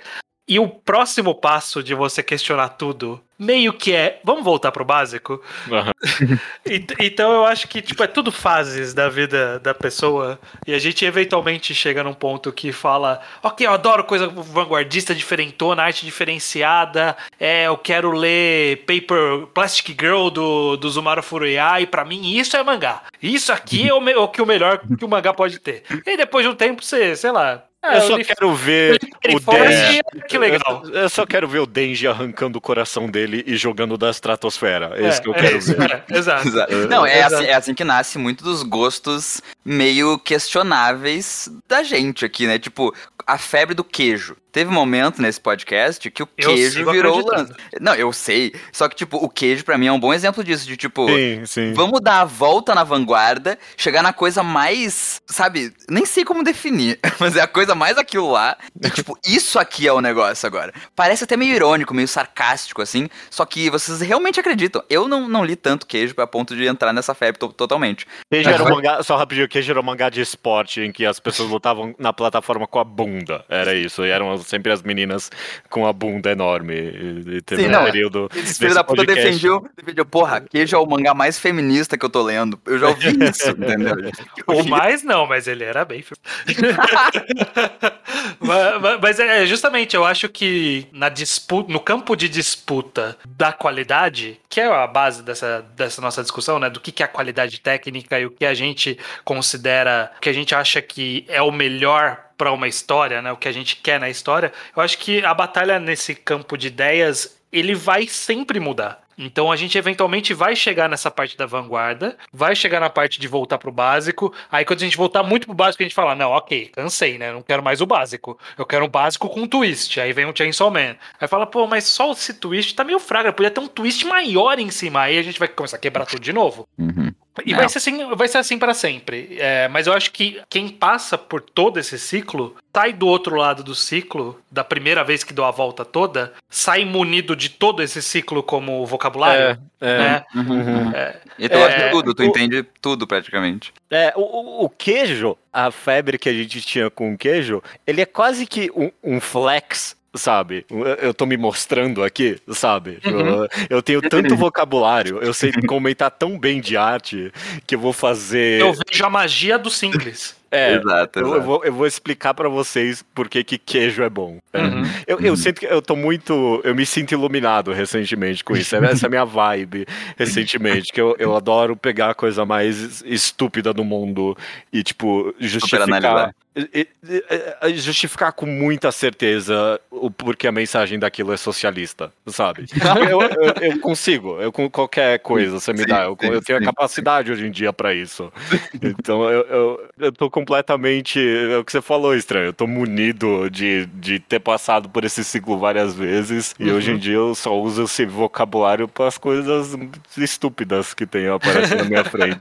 E o próximo passo de você questionar tudo, meio que é, vamos voltar pro básico? Ent- Então eu acho que tipo é tudo fases da vida da pessoa e a gente eventualmente chega num ponto que fala, ok, eu adoro coisa vanguardista, diferentona, arte diferenciada, é, eu quero ler Paper Plastic Girl do, do Zumaru Furuya e pra mim isso é mangá. Isso aqui é o, me- o que o melhor que o mangá pode ter. E depois de um tempo você, sei lá, É, eu só ele- quero ver ele o Denji. que legal. Eu, eu só quero ver o Denji arrancando o coração dele e jogando da estratosfera. É, É, isso que eu é quero isso, ver. é, exato. Exa- Não, é Exato. assim, é assim que nasce muito dos gostos meio questionáveis da gente aqui, né? Tipo, a febre do queijo. Teve um momento nesse podcast que o queijo virou lance. Não, eu sei. Só que, tipo, o queijo pra mim é um bom exemplo disso. De tipo, Sim, sim. vamos dar a volta na vanguarda, chegar na coisa mais. Sabe? Nem sei como definir, mas é a coisa mais aquilo lá. E, tipo, isso aqui é o negócio agora. Parece até meio irônico, meio sarcástico, assim. Só que vocês realmente acreditam. Eu não, não li tanto queijo a ponto de entrar nessa febre to- totalmente. Queijo era um mangá, só rapidinho, Queijo era um mangá de esporte em que as pessoas lutavam na plataforma com a bunda. Era isso. E eram sempre as meninas com a bunda enorme. E, e teve Sim, um não, período. Esse filho da puta podcast. defendeu, defendeu, porra, queijo é o mangá mais feminista que eu tô lendo. Eu já ouvi isso, entendeu? Ou mais não, mas ele era bem. mas, mas- mas é justamente, eu acho que na disputa, no campo de disputa da qualidade, que é a base dessa, dessa nossa discussão, né? Do que, que é a qualidade técnica e o que a gente considera, o que a gente acha que é o melhor para uma história, né? O que a gente quer na história. Eu acho que a batalha nesse campo de ideias ele vai sempre mudar. Então a gente eventualmente vai chegar nessa parte da vanguarda, vai chegar na parte de voltar pro básico. Aí quando a gente voltar muito pro básico, a gente fala: não, ok, cansei, né? Não quero mais o básico. Eu quero um básico com twist. Aí vem o Chainsaw Man. Aí fala, pô, mas só esse twist tá meio fraco. Podia ter um twist maior em cima. Aí a gente vai começar a quebrar tudo de novo. Uhum. E Não. vai ser assim, vai ser assim para sempre. É, mas eu acho que quem passa por todo esse ciclo, sai do outro lado do ciclo, da primeira vez que deu a volta toda, sai munido de todo esse ciclo como vocabulário. É, é. Né? Uhum. É, E tu É, tudo, tu o- entende tudo praticamente. É, o, o- o queijo, a febre que a gente tinha com o queijo, ele é quase que um, um flex, sabe? Eu, tô me mostrando aqui, sabe? Uhum. Eu, eu tenho tanto vocabulário, eu sei comentar tão bem de arte que eu vou fazer. eu vejo a magia do simples. É, exato, eu, eu exato. vou, eu vou explicar pra vocês por que, que queijo é bom. É. Uhum. Eu, eu sinto que eu tô muito. Eu me sinto iluminado recentemente com isso. Essa é a minha vibe recentemente. Que eu, eu adoro pegar a coisa mais estúpida do mundo e, tipo, justificar. E- e- e- Justificar com muita certeza o porquê a mensagem daquilo é socialista, sabe? Eu, eu- eu consigo, eu com qualquer coisa você me Sim, dá, eu, sim, eu tenho a sim. capacidade hoje em dia pra isso. Então eu, eu, eu tô completamente. É o que você falou, estranho. Eu tô munido de, de ter passado por esse ciclo várias vezes. E Uhum. hoje em dia eu só uso esse vocabulário para as coisas estúpidas que tem aparecendo na minha frente.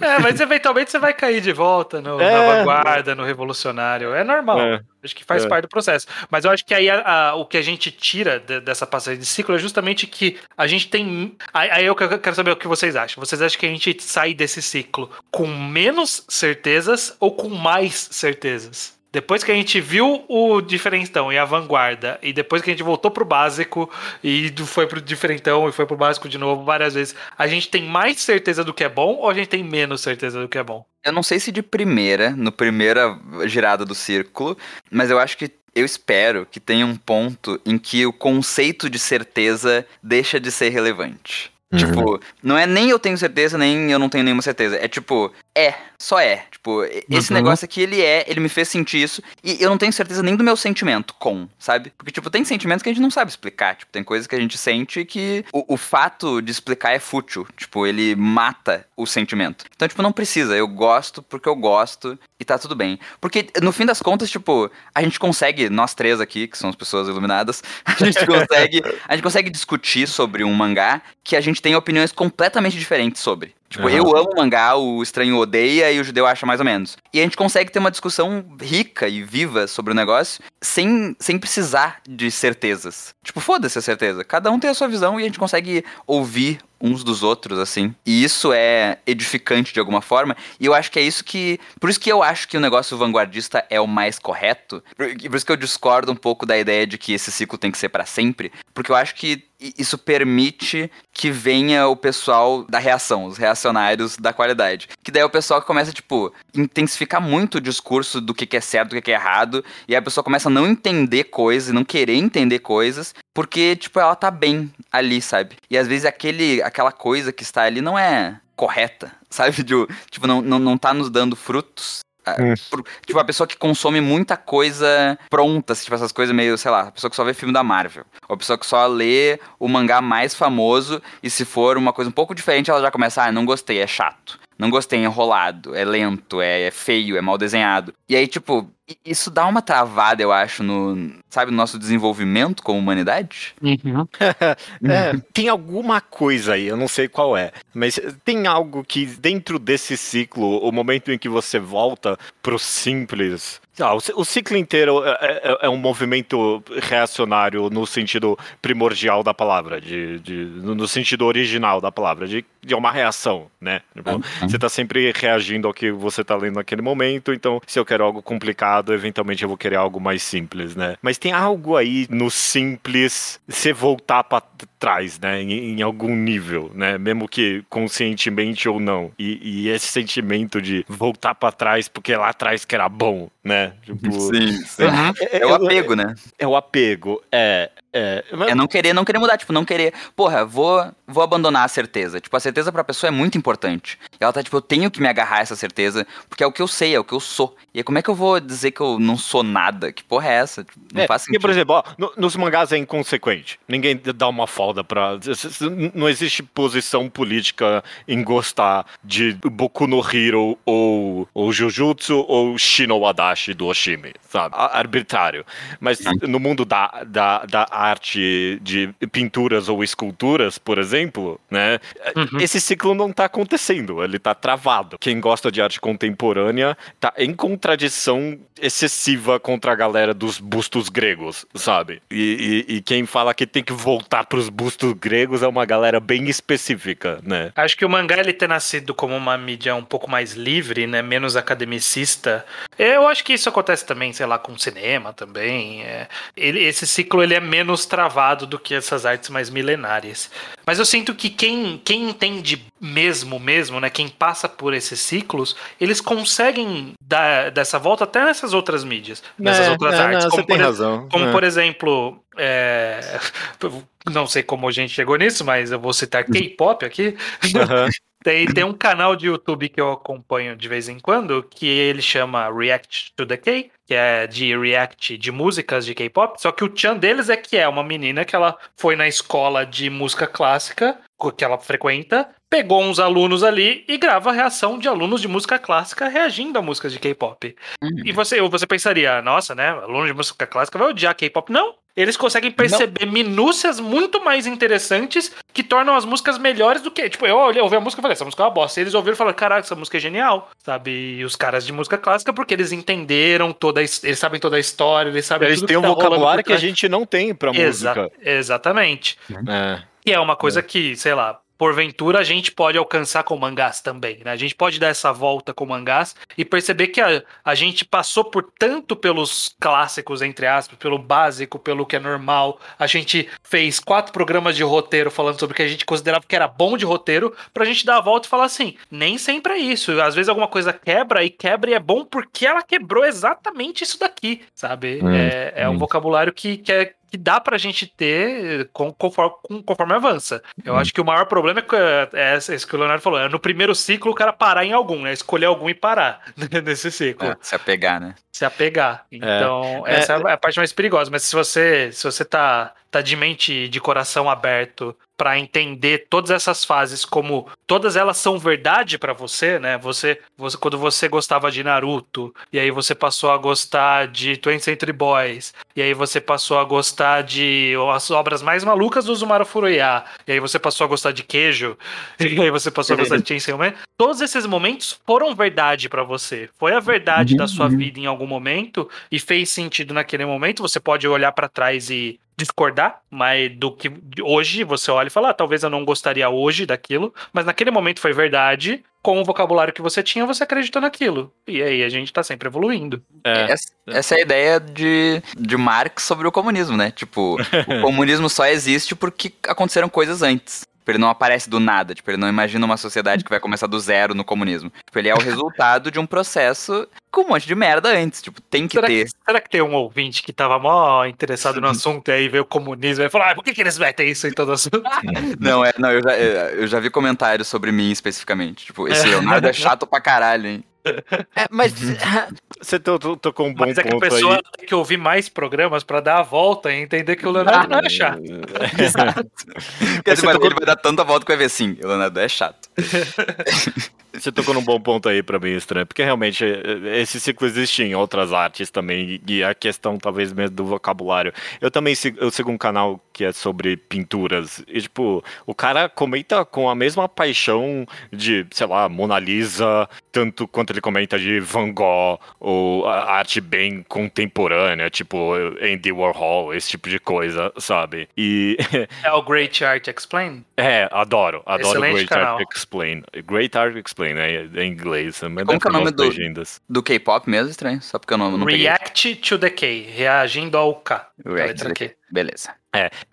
É, mas eventualmente você vai cair de volta no, É. na vanguarda, no revolucionário. É normal. É. Acho que faz É. parte do processo. Mas eu acho que aí a- a- o que a gente tira de- dessa passagem de ciclo é justamente que a gente tem. Aí, eu que- quero saber o que vocês acham. Vocês acham que a gente sai desse ciclo com menos certezas ou com mais certezas? Depois que a gente viu o diferentão e a vanguarda, e depois que a gente voltou pro básico e foi pro diferentão e foi pro básico de novo várias vezes, a gente tem mais certeza do que é bom ou a gente tem menos certeza do que é bom? Eu não sei se de primeira, no primeira girada do círculo, mas eu acho que eu espero que tenha um ponto em que o conceito de certeza deixa de ser relevante. Tipo, não é nem eu tenho certeza, nem eu não tenho nenhuma certeza. É tipo, é, só é. Tipo, esse Uhum. negócio aqui, ele é, ele me fez sentir isso. E eu não tenho certeza nem do meu sentimento com, sabe? Porque, tipo, tem sentimentos que a gente não sabe explicar. Tipo, tem coisas que a gente sente que o, o fato de explicar é fútil. Tipo, ele mata o sentimento. Então, tipo, não precisa. Eu gosto porque eu gosto e tá tudo bem. Porque, no fim das contas, tipo, a gente consegue, nós três aqui, que somos pessoas iluminadas, a gente consegue, a gente consegue discutir sobre um mangá que a gente tem opiniões completamente diferentes sobre. Tipo, Aham. eu amo mangá, o estranho odeia e o judeu acha mais ou menos. E a gente consegue ter uma discussão rica e viva sobre o negócio sem, sem precisar de certezas. Tipo, foda-se a certeza. Cada um tem a sua visão e a gente consegue ouvir uns dos outros, assim. E isso é edificante de alguma forma. E eu acho que é isso que. Por isso que eu acho que o negócio vanguardista é o mais correto. Por, por isso que eu discordo um pouco da ideia de que esse ciclo tem que ser pra sempre. Porque eu acho que isso permite que venha o pessoal da reação, os reacionários da qualidade. Que daí é o pessoal começa, tipo, intensificar muito o discurso do que que é certo, do que que é errado. E aí a pessoa começa a não entender coisas, não querer entender coisas, porque, tipo, ela tá bem ali, sabe? E às vezes aquele, aquela coisa que está ali não é correta, sabe? De- tipo, não, não, não tá nos dando frutos. Hum. por- tipo, a pessoa que consome muita coisa pronta, assim, tipo, essas coisas meio, sei lá, a pessoa que só vê filme da Marvel. Ou a pessoa que só lê o mangá mais famoso e se for uma coisa um pouco diferente, ela já começa, ah, não gostei, é chato. Não gostei, é enrolado, é lento, é, é feio, é mal desenhado. E aí, tipo, isso dá uma travada, eu acho, no, sabe, no nosso desenvolvimento como humanidade. É, tem alguma coisa aí, eu não sei qual é, mas tem algo que dentro desse ciclo, o momento em que você volta pro simples. ah, o, ci- o ciclo inteiro é, é- é um movimento reacionário no sentido primordial da palavra, de, de- no sentido original da palavra, de, de uma reação, né? Tipo, você tá sempre reagindo ao que você tá lendo naquele momento, então se eu quero algo complicado, eventualmente eu vou querer algo mais simples, né? Mas tem algo aí no simples você voltar pra t- trás, né? Em, em algum nível, né? Mesmo que conscientemente ou não. E, e esse sentimento de voltar pra trás porque lá atrás que era bom, né? Tipo, Sim, sim. é, É o apego, né? É o apego, é. É, mas- É não querer, não querer mudar, tipo, não querer. Porra, vou, vou abandonar a certeza. Tipo, a certeza pra pessoa é muito importante. E ela tá, tipo, eu tenho que me agarrar a essa certeza, porque é o que eu sei, é o que eu sou. E aí, como é que eu vou dizer que eu não sou nada? Que porra é essa? Tipo, não É, faz porque, sentido. por exemplo, ó, no- nos mangás é inconsequente. Ninguém dá uma folda pra. Não existe posição política em gostar de Boku no Hero ou, ou Jujutsu ou Shino Wadashi do Oshimi, sabe? Arbitrário. Mas no mundo da, da, da arte de pinturas ou esculturas, por exemplo, né? Uhum. Esse ciclo não tá acontecendo, ele tá travado. Quem gosta de arte contemporânea tá em contradição excessiva contra a galera dos bustos gregos, sabe? E, e- e quem fala que tem que voltar pros bustos gregos é uma galera bem específica, né? Acho que o mangá ele ter nascido como uma mídia um pouco mais livre, né, menos academicista. Eu acho que isso acontece também, sei lá, com o cinema também. é. Ele, esse ciclo ele é menos travado do que essas artes mais milenárias. Mas eu sinto que quem, quem entende mesmo, mesmo, né, quem passa por esses ciclos, eles conseguem dar dessa volta até nessas outras mídias, nessas É, outras é, artes. não, como por razão. como, é. por exemplo, é, não sei como a gente chegou nisso, mas eu vou citar K-pop aqui. Aham. Tem, tem um canal de YouTube que eu acompanho de vez em quando, que ele chama React to the K, que é de react de músicas de K-pop. Só que o tchan deles é que é uma menina que ela foi na escola de música clássica, que ela frequenta, pegou uns alunos ali e grava a reação de alunos de música clássica reagindo a músicas de K-pop. E você, você pensaria, nossa, né? Aluno de música clássica vai odiar K-pop. Não. Eles conseguem perceber minúcias muito mais interessantes que tornam as músicas melhores do que. Tipo, eu olhei, ouvi a música e falei, essa música é uma bosta. E eles ouviram e falaram, caraca, essa música é genial. Sabe? E os caras de música clássica, porque eles entenderam toda a, Eles sabem toda a história, eles sabem Eles têm um tá vocabulário que a gente não tem pra Exa- música. Exatamente. É. E é uma coisa que, sei lá, porventura a gente pode alcançar com mangás também, né? A gente pode dar essa volta com mangás e perceber que a, a gente passou por tanto pelos clássicos, entre aspas, pelo básico, pelo que é normal. A gente fez quatro programas de roteiro falando sobre o que a gente considerava que era bom de roteiro, pra gente dar a volta e falar assim: nem sempre é isso. Às vezes alguma coisa quebra e quebra e é bom porque ela quebrou exatamente isso daqui, sabe? Hum, é é um hum. vocabulário que, que é que dá pra gente ter com- conforme, com- conforme avança. Eu Hum. acho que o maior problema é, que, é isso que o Leonardo falou, é no primeiro ciclo o cara parar em algum, né? Escolher algum e parar nesse ciclo. É, se apegar, né? Se apegar. Então, É. essa é a parte mais perigosa. Mas se você, se você tá, tá de mente e de coração aberto pra entender todas essas fases como todas elas são verdade pra você, né? Você, você quando você gostava de Naruto e aí você passou a gostar de 20th Century Boys e aí você passou a gostar de as obras mais malucas do Zumaru Furuya e aí você passou a gostar de queijo e aí você passou a gostar de Chainsaw Man. Todos esses momentos foram verdade pra você. Foi a verdade da sua vida em algum momento e fez sentido naquele momento. Você pode olhar pra trás e discordar, mas do que hoje você olha e fala, ah, talvez eu não gostaria hoje daquilo, mas naquele momento foi verdade. Com o vocabulário que você tinha, você acreditou naquilo. E aí a gente tá sempre evoluindo. É. Essa, essa é a ideia de, de Marx sobre o comunismo, né? Tipo, o comunismo só existe porque aconteceram coisas antes. Tipo, ele não aparece do nada, tipo, ele não imagina uma sociedade que vai começar do zero no comunismo. Tipo, ele é o resultado de um processo com um monte de merda antes. Tipo, tem que Será ter. que, será que tem um ouvinte que tava mó interessado no assunto e aí veio o comunismo e falou, ah, por que, que eles metem isso em todo assunto? Não, é, não, eu já, eu já vi comentários sobre mim especificamente. Tipo, esse Leonardo é chato pra caralho, hein? É, mas você to- to- tocou um bom Mas é que a pessoa aí. tem que ouvir mais programas pra dar a volta e entender que o Leonardo não é chato. Exato. Quer dizer, ele vai dar tanta volta que vai ver assim, o Leonardo é chato. Você tocou num bom ponto aí pra mim, estranho, porque realmente eh, esse ciclo existe em outras artes também, e a questão talvez mesmo do vocabulário. Eu também sigo, eu sigo um canal que é sobre pinturas, e tipo, o cara comenta com a mesma paixão de, sei lá, Mona Lisa, tanto quanto ele comenta de Van Gogh, ou a arte bem contemporânea, tipo Andy Warhol, esse tipo de coisa, sabe? E É o Great Art Explain? é, adoro, adoro Excelente Great canal. Art Explain. Great Art Explain, né? Em inglês. Mas Como que é o nome do- legendas. Do K-pop mesmo, estranho, só porque eu não, não peguei. React to the K, reagindo ao K. React to Q. Beleza.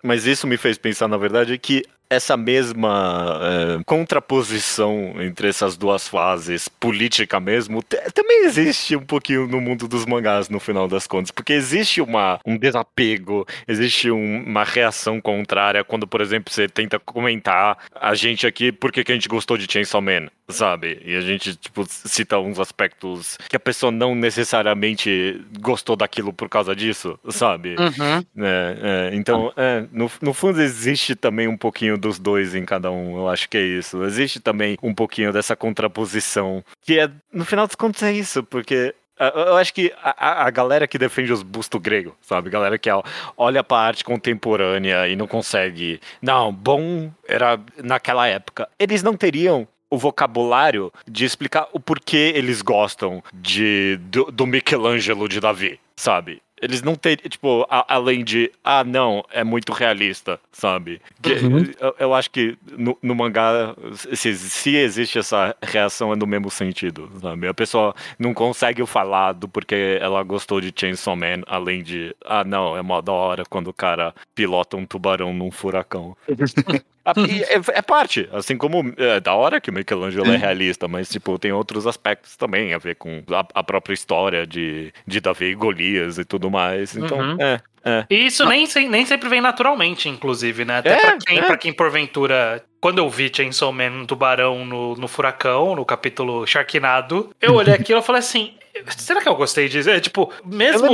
Mas isso me fez pensar, na verdade, que essa mesma eh, contraposição entre essas duas fases, política mesmo, também existe um pouquinho no mundo dos mangás, no final das contas. Porque existe uma, um desapego, existe um- uma reação contrária quando, por exemplo, você tenta comentar a gente aqui, por que que a gente gostou de Chainsaw Man, sabe? E a gente, tipo, cita uns aspectos que a pessoa não necessariamente gostou daquilo por causa disso, sabe? Uhum. É, é, então, é, no, no fundo, existe também um pouquinho dos dois em cada um. Eu acho que é isso. Existe também um pouquinho dessa contraposição. Que é, no final das contas, é isso, porque. ah, Eu acho que a, a- a galera que defende os bustos grego, sabe? Galera que olha pra arte contemporânea e não consegue. Não, bom era naquela época. Eles não teriam o vocabulário de explicar o porquê eles gostam de, do, do Michelangelo de Davi, sabe? Eles não teriam, tipo, a- além de, ah, não, é muito realista, sabe? Que- eu, eu acho que no, no mangá, se, se existe essa reação, é no mesmo sentido, sabe? A pessoa não consegue falar do porquê ela gostou de Chainsaw Man, além de, ah, não, é mó da hora quando o cara pilota um tubarão num furacão. E é, é parte, assim como é da hora que o Michelangelo é realista, mas tipo, tem outros aspectos também a ver com a, a própria história de, de Davi e Golias e tudo mais. Então, Uhum. é, é. E isso nem, nem sempre vem naturalmente, inclusive, né? Até É, pra, quem, é. pra quem, porventura. Quando eu vi Chainsaw Man no tubarão no, no furacão, no capítulo Sharknado, eu olhei aquilo e falei assim. Será que eu gostei disso? É tipo, mesmo.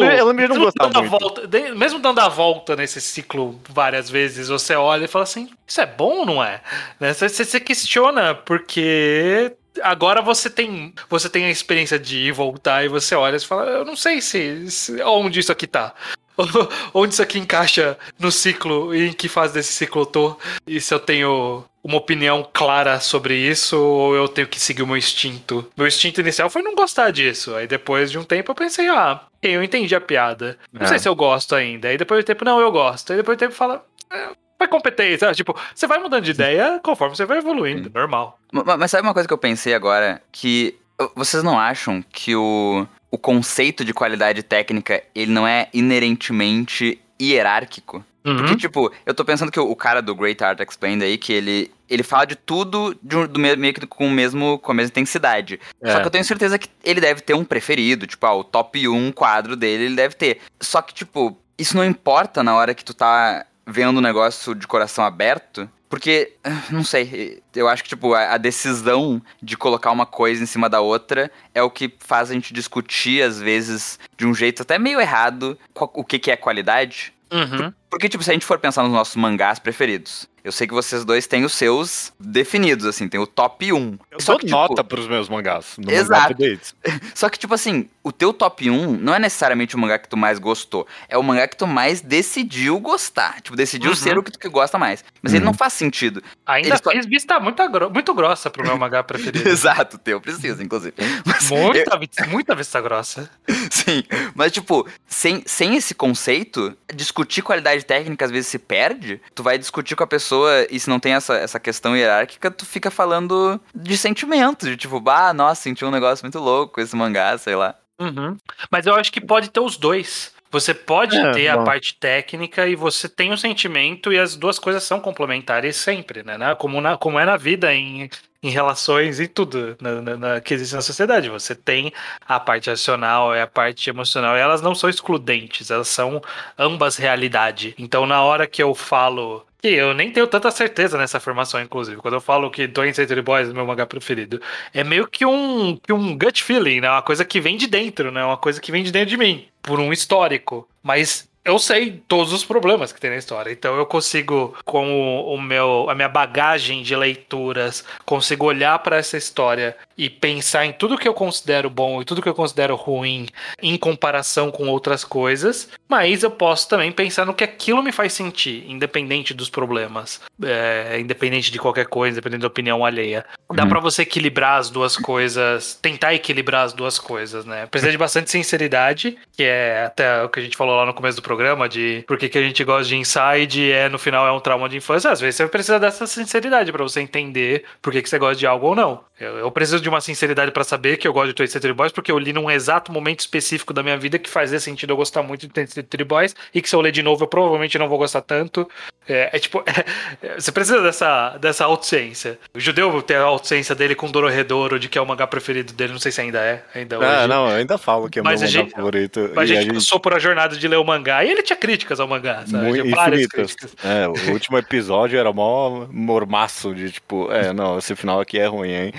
Mesmo dando a volta, mesmo dando a volta nesse ciclo várias vezes, você olha e fala assim: Isso é bom ou não é? Né? Você, você- você questiona, porque agora você tem você tem a experiência de ir voltar e você olha e fala, eu não sei se, se- onde isso aqui tá. onde isso aqui encaixa no ciclo e em que fase desse ciclo eu tô e se eu tenho uma opinião clara sobre isso ou eu tenho que seguir o meu instinto. Meu instinto inicial foi não gostar disso. Aí depois de um tempo eu pensei, ah, eu entendi a piada. Não É. sei se eu gosto ainda. Aí depois do tempo, não, eu gosto. Aí depois do tempo fala, é, vai competência. Tipo, você vai mudando de ideia conforme você vai evoluindo, normal. Ma- Mas sabe uma coisa que eu pensei agora? Que vocês não acham que o, o conceito de qualidade técnica, ele não é inerentemente hierárquico? Porque, Uhum. tipo, eu tô pensando que o, o cara do Great Art Explained aí, que ele, ele fala de tudo de do, me- meio que com, o mesmo, com a mesma intensidade. Só É. que eu tenho certeza que ele deve ter um preferido, tipo, ah, o top 1 quadro dele ele deve ter. Só que, tipo, isso não importa na hora que tu tá vendo um negócio de coração aberto, porque, ah, não sei, eu acho que, tipo, a, a decisão de colocar uma coisa em cima da outra é o que faz a gente discutir, às vezes, de um jeito até meio errado, o que, que é qualidade. Uhum. Porque, tipo, se a gente for pensar nos nossos mangás preferidos, eu sei que vocês dois têm os seus definidos, assim, tem o top 1. Eu Só dou que, tipo, nota pros meus mangás. No Exato. Mangá. Só que, tipo assim, o teu top 1 não é necessariamente o mangá que tu mais gostou. É o mangá que tu mais decidiu gostar. Tipo, decidiu Uhum. ser o que tu gosta mais. Mas ele não faz sentido. Ainda Ele só- fiz vista muito, gro- muito grossa pro meu mangá preferido. Exato, teu precisa, inclusive. Mas, muita, vi- muita vista grossa. Sim, mas tipo, sem, sem esse conceito, discutir qualidade técnica às vezes se perde. Tu vai discutir com a pessoa e se não tem essa, essa questão hierárquica, tu fica falando de sentimento, de tipo, bah, nossa, senti um negócio muito louco com esse mangá, sei lá. Uhum. Mas eu acho que pode ter os dois. Você pode É, ter a bom. parte técnica e você tem o sentimento e as duas coisas são complementares sempre, né? né? Como, na, como é na vida em, em relações, em tudo na, na- na- que existe na sociedade. Você tem a parte racional e a parte emocional, e elas não são excludentes, elas são ambas realidade. Então, na hora que eu falo. Que eu nem tenho tanta certeza nessa afirmação, inclusive. Quando eu falo que Twenty Century Boys é meu mangá preferido, é meio que um, que um gut feeling, né? Uma coisa que vem de dentro, né? Uma coisa que vem de dentro de mim, por um histórico. Mas eu sei todos os problemas que tem na história. Então eu consigo, com o, o meu, a minha bagagem de leituras, consigo olhar para essa história e pensar em tudo que eu considero bom e tudo que eu considero ruim em comparação com outras coisas. Mas eu posso também pensar no que aquilo me faz sentir, independente dos problemas, é, independente de qualquer coisa, independente da opinião alheia. Dá Uhum. pra você equilibrar as duas coisas, tentar equilibrar as duas coisas, né? Precisa de bastante sinceridade, que é até o que a gente falou lá no começo do programa, de por que, que a gente gosta de Inside e é, no final é um trauma de infância. Às vezes você precisa dessa sinceridade pra você entender por que, que você gosta de algo ou não. Eu, eu preciso de uma sinceridade pra saber que eu gosto de Toy Story Boys, porque eu li num exato momento específico da minha vida que fazia sentido eu gostar muito de Toy Story Boys, e que se eu ler de novo eu provavelmente não vou gostar tanto. É, é tipo, você precisa dessa, dessa autociência. O judeu tem a autociência dele com Dororedoro, de que é o mangá preferido dele, não sei se ainda é, ainda Ah, hoje. não, eu ainda falo que é Mas meu a mangá gente- favorito. Mas e a gente passou por a jornada de ler o mangá e ele tinha críticas ao mangá, sabe? Muito Tinha várias críticas. É, o último episódio era mó mormaço de tipo, é, não, esse final aqui é ruim, hein?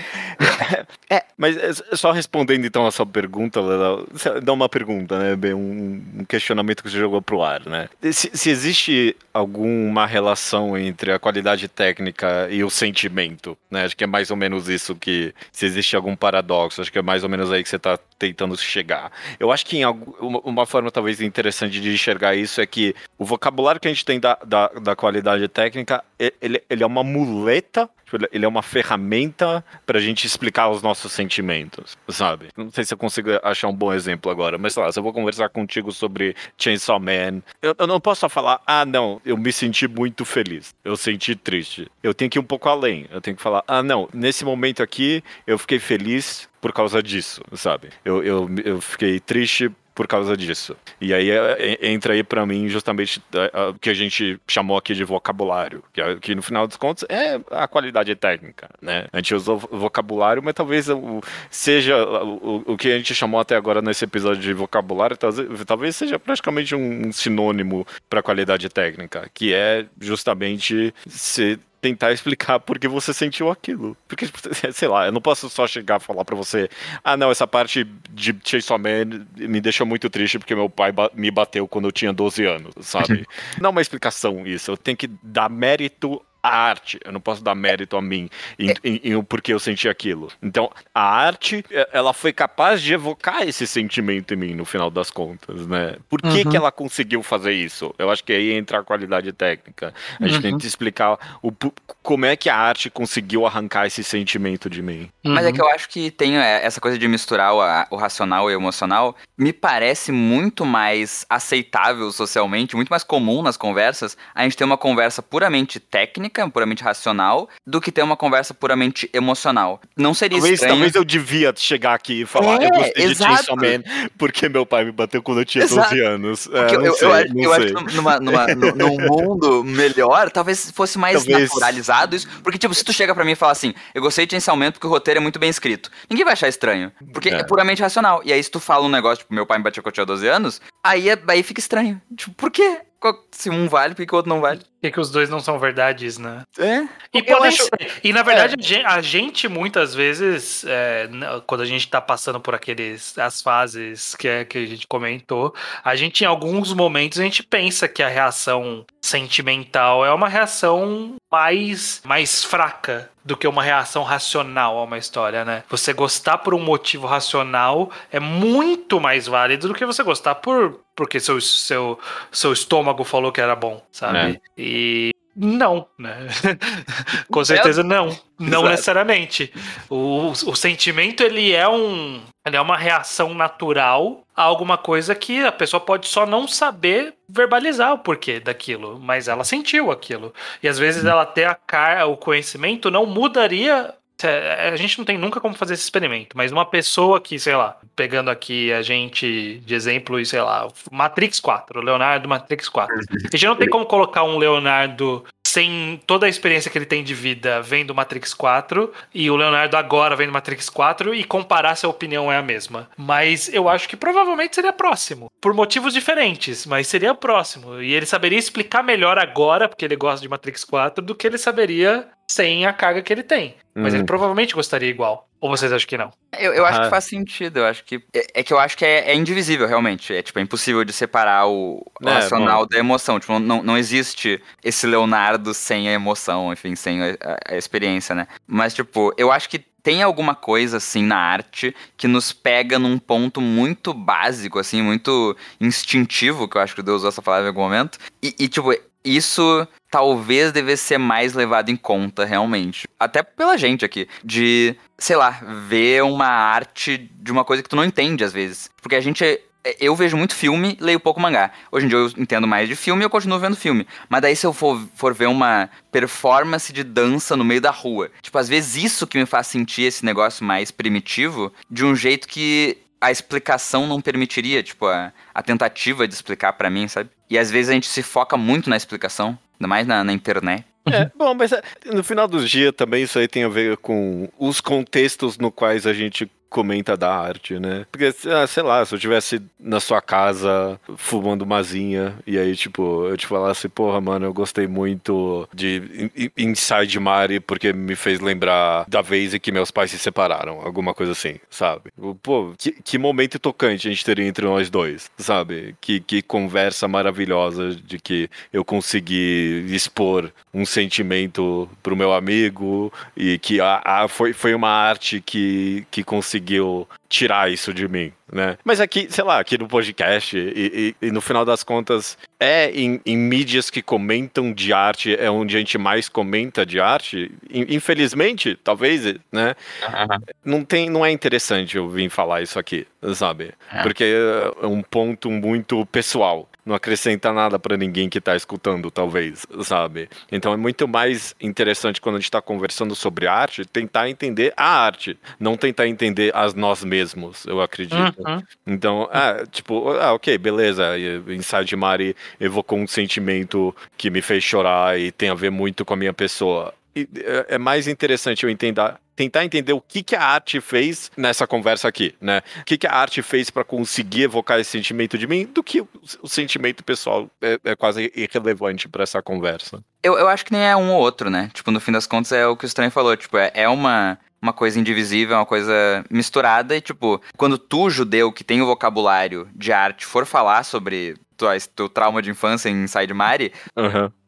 É, mas é, só respondendo então a sua pergunta, Léo, você dá uma pergunta, né? bem, Um questionamento que você jogou pro ar, né? Se, se existe alguma relação entre a qualidade técnica e o sentimento, né? Acho que é mais ou menos isso que. Se existe algum paradoxo, acho que é mais ou menos aí que você tá tentando chegar. Eu acho que em algum- uma, forma talvez interessante de enxergar isso é que o vocabulário que a gente tem da, da, da qualidade técnica, ele, ele é uma muleta, tipo, ele é uma ferramenta pra gente explicar os nossos sentimentos, sabe? Não sei se eu consigo achar um bom exemplo agora, mas sei lá, se eu vou conversar contigo sobre Chainsaw Man, eu, eu não posso só falar, ah, não, eu me senti muito feliz, eu senti triste. Eu tenho que ir um pouco além, eu tenho que falar, ah, não, nesse momento aqui eu fiquei feliz por causa disso, sabe? Eu, eu, eu fiquei triste por causa disso. E aí é, é, entra aí pra mim justamente é, o que a gente chamou aqui de vocabulário, que, é- que no final dos contos é a qualidade técnica, né? A gente usou vocabulário, mas talvez seja o, o que a gente chamou até agora nesse episódio de vocabulário, talvez, talvez seja praticamente um sinônimo para qualidade técnica, que é justamente se tentar explicar por que você sentiu aquilo. Porque, sei lá, eu não posso só chegar e falar pra você, ah, não, essa parte de Chainsaw Man me deixou muito triste porque meu pai ba- me bateu quando eu tinha 12 anos, sabe? não é uma explicação isso, eu tenho que dar mérito à arte, eu não posso dar mérito a mim em, em, em o porquê eu senti aquilo. Então, a arte, eh, ela foi capaz de evocar esse sentimento em mim, no final das contas, né? Por que Uhum. que ela conseguiu fazer isso? Eu acho que aí entra a qualidade técnica. A gente Uhum. tenta explicar o, como é que a arte conseguiu arrancar esse sentimento de mim. Mas é Uhum. que eu acho que tem é, essa coisa de misturar o, racional e o emocional, me parece muito mais aceitável socialmente, muito mais comum nas conversas, a gente ter uma conversa puramente técnica, puramente racional, do que ter uma conversa puramente emocional. Não seria Talvez, estranho. talvez eu devia chegar aqui e falar, É, eu gostei de exato. Chainsaw Man porque meu pai me bateu quando eu tinha Exato. 12 anos. É, eu, sei, eu eu acho que numa, numa, nu- num mundo melhor, talvez fosse mais Talvez. naturalizado isso. Porque, tipo, se tu chega pra mim e fala assim, eu gostei de Chainsaw Man porque o roteiro é muito bem escrito. Ninguém vai achar estranho. Porque é, É. puramente racional. E aí, se tu fala um negócio, tipo, meu pai me bateu quando eu tinha 12 anos, aí, é- aí fica estranho. Tipo, por quê? Se um vale, por que o outro não vale? Por que, que os dois não são verdades, né? É. E, podem acho- e na verdade, a gen- a gente, muitas vezes, é, quando a gente tá passando por aqueles as fases que, é, que a gente comentou, a gente, em alguns momentos, a gente pensa que a reação sentimental é uma reação mais, mais fraca do que uma reação racional a uma história, né? Você gostar por um motivo racional é muito mais válido do que você gostar por porque seu, seu, seu estômago falou que era bom, sabe? E não, né? Com certeza não. Não Exato. necessariamente. O, o sentimento, ele é um. Ele é uma reação natural a alguma coisa que a pessoa pode só não saber verbalizar o porquê daquilo, mas ela sentiu aquilo. E às vezes ela ter a cara, o conhecimento não mudaria. É, A gente não tem nunca como fazer esse experimento, mas uma pessoa que, sei lá, pegando aqui a gente de exemplo, e sei lá, Matrix 4, o Leonardo Matrix 4. A gente não tem como colocar um Leonardo sem toda a experiência que ele tem de vida vendo Matrix 4 e o Leonardo agora vendo Matrix 4 e comparar se a opinião é a mesma. Mas eu acho que provavelmente seria próximo. Por motivos diferentes, mas seria próximo. E ele saberia explicar melhor agora, porque ele gosta de Matrix 4, do que ele saberia sem a carga que ele tem. Mas Hum. ele provavelmente gostaria igual. Ou vocês acham que não? Eu, eu acho Ah. que faz sentido, eu acho que. É, é que eu acho que é, é indivisível, realmente. É tipo, é impossível de separar o, É, racional da emoção. Tipo, não, não existe esse Leonardo sem a emoção, enfim, sem a, a- a experiência, né? Mas, tipo, eu acho que tem alguma coisa, assim, na arte que nos pega num ponto muito básico, assim, muito instintivo, que eu acho que o Deus usou essa palavra em algum momento. E, e, tipo, isso talvez devesse ser mais levado em conta, realmente. Até pela gente aqui. De, sei lá, ver uma arte de uma coisa que tu não entende, às vezes. Porque a gente. Eu vejo muito filme, leio pouco mangá. Hoje em dia eu entendo mais de filme e eu continuo vendo filme. Mas daí se eu for, for ver uma performance de dança no meio da rua. Tipo, às vezes isso que me faz sentir esse negócio mais primitivo de um jeito que a explicação não permitiria, tipo, a, a tentativa de explicar pra mim, sabe? E às vezes a gente se foca muito na explicação, ainda mais na, na internet. É, bom, mas é, no final dos dias também isso aí tem a ver com os contextos no quais a gente comenta da arte, né? Porque, ah, sei lá, se eu estivesse na sua casa fumando mazinha e aí, tipo, eu te falasse, porra, mano, eu gostei muito de In- In- Inside Mari porque me fez lembrar da vez em que meus pais se separaram, alguma coisa assim, sabe? Pô, que, que momento tocante a gente teria entre nós dois, sabe? Que, que conversa maravilhosa de que eu consegui expor um sentimento pro meu amigo e que a, a- foi, foi uma arte que, que conseguiu tirar isso de mim, né? Mas aqui, sei lá, aqui no podcast e, e- e no final das contas é em, em mídias que comentam de arte é onde a gente mais comenta de arte. In- Infelizmente, talvez, né? Não tem, não é interessante eu vir falar isso aqui, sabe? É. Porque é um ponto muito pessoal. Não acrescenta nada pra ninguém que tá escutando, talvez, sabe? Então é muito mais interessante quando a gente tá conversando sobre arte, tentar entender a arte, não tentar entender as nós mesmos, eu acredito. Uhum. Então, ah, tipo, ah, ok, beleza. Inside Mari evocou um sentimento que me fez chorar e tem a ver muito com a minha pessoa. É- é mais interessante eu entender, tentar entender o que, que a arte fez nessa conversa aqui, né? O que, que a arte fez para conseguir evocar esse sentimento de mim, do que o, o sentimento pessoal é, é quase irrelevante para essa conversa. Eu, eu acho que nem é um ou outro, né? Tipo, no fim das contas é o que o Estranho falou. Tipo, é, é uma, uma coisa indivisível, é uma coisa misturada. E, tipo, quando tu, judeu, que tem o vocabulário de arte, for falar sobre tua, teu trauma de infância em Inside Mari,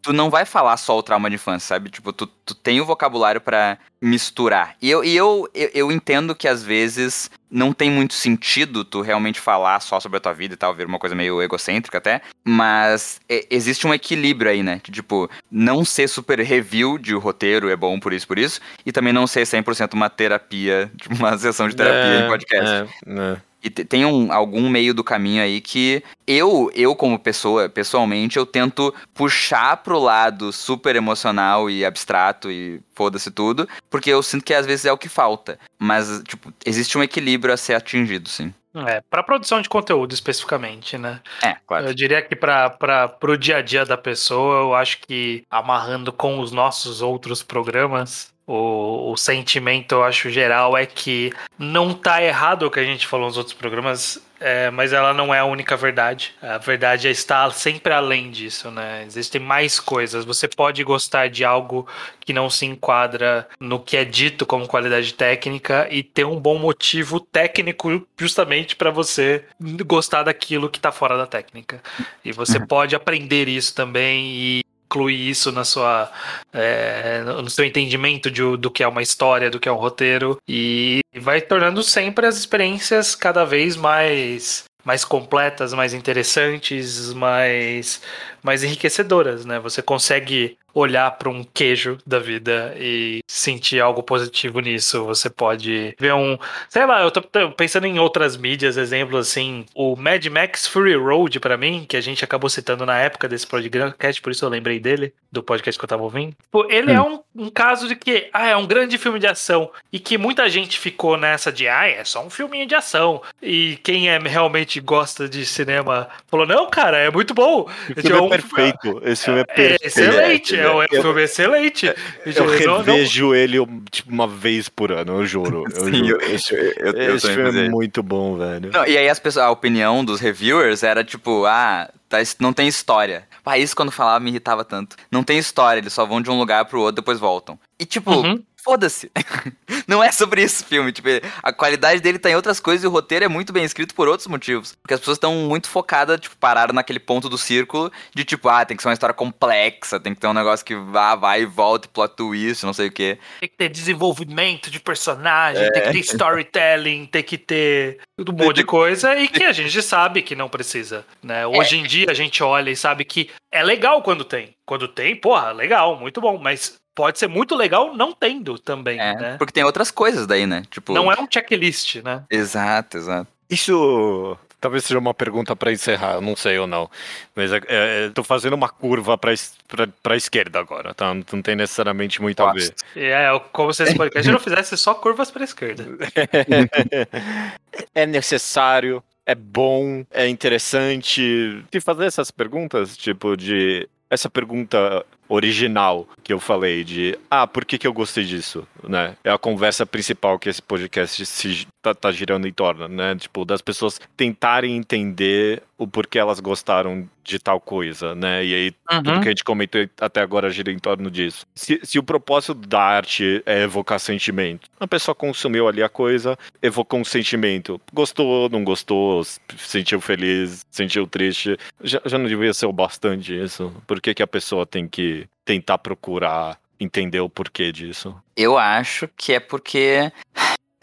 tu não vai falar só o trauma de infância, sabe? Tipo, tu, tu tem o vocabulário pra misturar. E, eu, e eu, eu, eu entendo que às vezes não tem muito sentido tu realmente falar só sobre a tua vida e tal, ver uma coisa meio egocêntrica até, mas é, existe um equilíbrio aí, né? Tipo, não ser super review de roteiro é bom por isso, por isso, e também não ser 100% uma terapia, tipo, uma sessão de terapia em podcast. É, é. E te- tem um, algum meio do caminho aí que eu, eu como pessoa, pessoalmente, eu tento puxar pro lado super emocional e abstrato e foda-se tudo, porque eu sinto que às vezes é o que falta. Mas, tipo, existe um equilíbrio a ser atingido, sim. É, pra produção de conteúdo especificamente, né? É, claro. Eu diria que para pro dia a dia da pessoa, eu acho que amarrando com os nossos outros programas, o, o sentimento, eu acho, geral é que não tá errado o que a gente falou nos outros programas, é, mas ela não é a única verdade. A verdade estar sempre além disso, né? Existem mais coisas. Você pode gostar de algo que não se enquadra no que é dito como qualidade técnica e ter um bom motivo técnico justamente para você gostar daquilo que tá fora da técnica. E você pode aprender isso também e incluir isso na sua é, no seu entendimento de, do que é uma história, do que é um roteiro e vai tornando sempre as experiências cada vez mais mais completas, mais interessantes, mais mais enriquecedoras, né? Você consegue olhar para um queijo da vida e sentir algo positivo nisso. Você pode ver um, sei lá, eu tô pensando em outras mídias, exemplos assim, o Mad Max Fury Road para mim, que a gente acabou citando na época desse podcast, por isso eu lembrei dele, do podcast que eu tava ouvindo. Ele é um, um caso de que, ah, é um grande filme de ação e que muita gente ficou nessa de, ah, é só um filminho de ação. E quem é realmente gosta de cinema falou, não, cara, é muito bom. Esse filme um- é perfeito. Esse filme é é perfeito. excelente, É, um- é um filme excelente. Eu Não- não- revejo ele tipo, uma vez por ano, eu juro. Eu Sim, juro. eu, esse, eu, eu filme é muito bom, velho. Não, e aí as pessoas, a opinião dos reviewers era tipo, ah, tá, não tem história. Ah, isso quando falava me irritava tanto. Não tem história, eles só vão de um lugar pro outro depois voltam. E tipo, Uhum. Foda-se. não é sobre isso o filme. Tipo, a qualidade dele tá em outras coisas e o roteiro é muito bem escrito por outros motivos. Porque as pessoas estão muito focadas, tipo, pararam naquele ponto do círculo de tipo, ah, tem que ser uma história complexa, tem que ter um negócio que vá, vai e volta, e plot twist, não sei o quê. Tem que ter desenvolvimento de personagem, tem que ter storytelling, tem que ter um monte de coisa e que a gente sabe que não precisa, né? Hoje em dia a gente olha e sabe que é legal quando tem. Quando tem, porra, legal, muito bom, mas pode ser muito legal não tendo também, É, né? porque tem outras coisas daí, né? Tipo, Não é um checklist, né? Exato, exato. Isso talvez seja uma pergunta pra encerrar, eu não sei ou não. Mas é, é, tô fazendo uma curva pra, pra esquerda agora, tá? Não tem necessariamente muito a ver. E É, como se esse podcast não fizesse só curvas para esquerda. é necessário, é bom, é interessante. E fazer essas perguntas, tipo, de. Essa pergunta original que eu falei de ah, por que, que eu gostei disso, né? É a conversa principal que esse podcast se tá, tá girando em torno, né? Tipo, das pessoas tentarem entender o porquê elas gostaram de tal coisa, né? E aí tudo Uhum. que a gente comentou até agora gira em torno disso. Se, se o propósito da arte é evocar sentimento, a pessoa consumiu ali a coisa, evocou um sentimento. Gostou, não gostou, sentiu feliz, sentiu triste. Já, já não devia ser o bastante isso? Por que, que a pessoa tem que tentar procurar entender o porquê disso? Eu acho que é porque.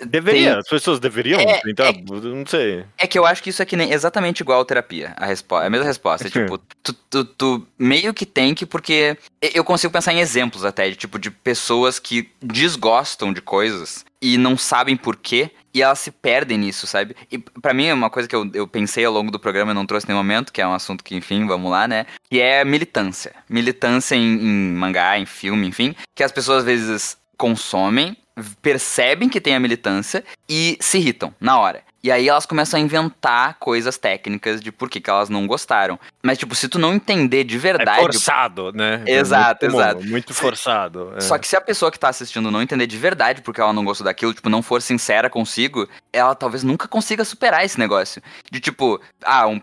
Deveria, Tem- as pessoas deveriam É, tentar, é- não sei. É que eu acho que isso é que nem exatamente igual a terapia. A, resposta, a mesma resposta. É tipo, tu, tu- tu meio que tem que, porque. Eu consigo pensar em exemplos até, de tipo, de pessoas que desgostam de coisas e não sabem por quê. E elas se perdem nisso, sabe? E pra mim, é uma coisa que eu, eu pensei ao longo do programa e não trouxe em nenhum momento, que é um assunto que, enfim, vamos lá, né? Que é militância. Militância em, em mangá, em filme, enfim. Que as pessoas às vezes consomem, percebem que tem a militância e se irritam na hora. E aí elas começam a inventar coisas técnicas de por que, que elas não gostaram. Mas, tipo, se tu não entender de É verdade. forçado, né? Exato, É muito comum, exato. Muito forçado. é. Só que se a pessoa que tá assistindo não entender de verdade porque ela não gostou daquilo, tipo, não for sincera consigo, ela talvez nunca consiga superar esse negócio. De tipo, ah, um-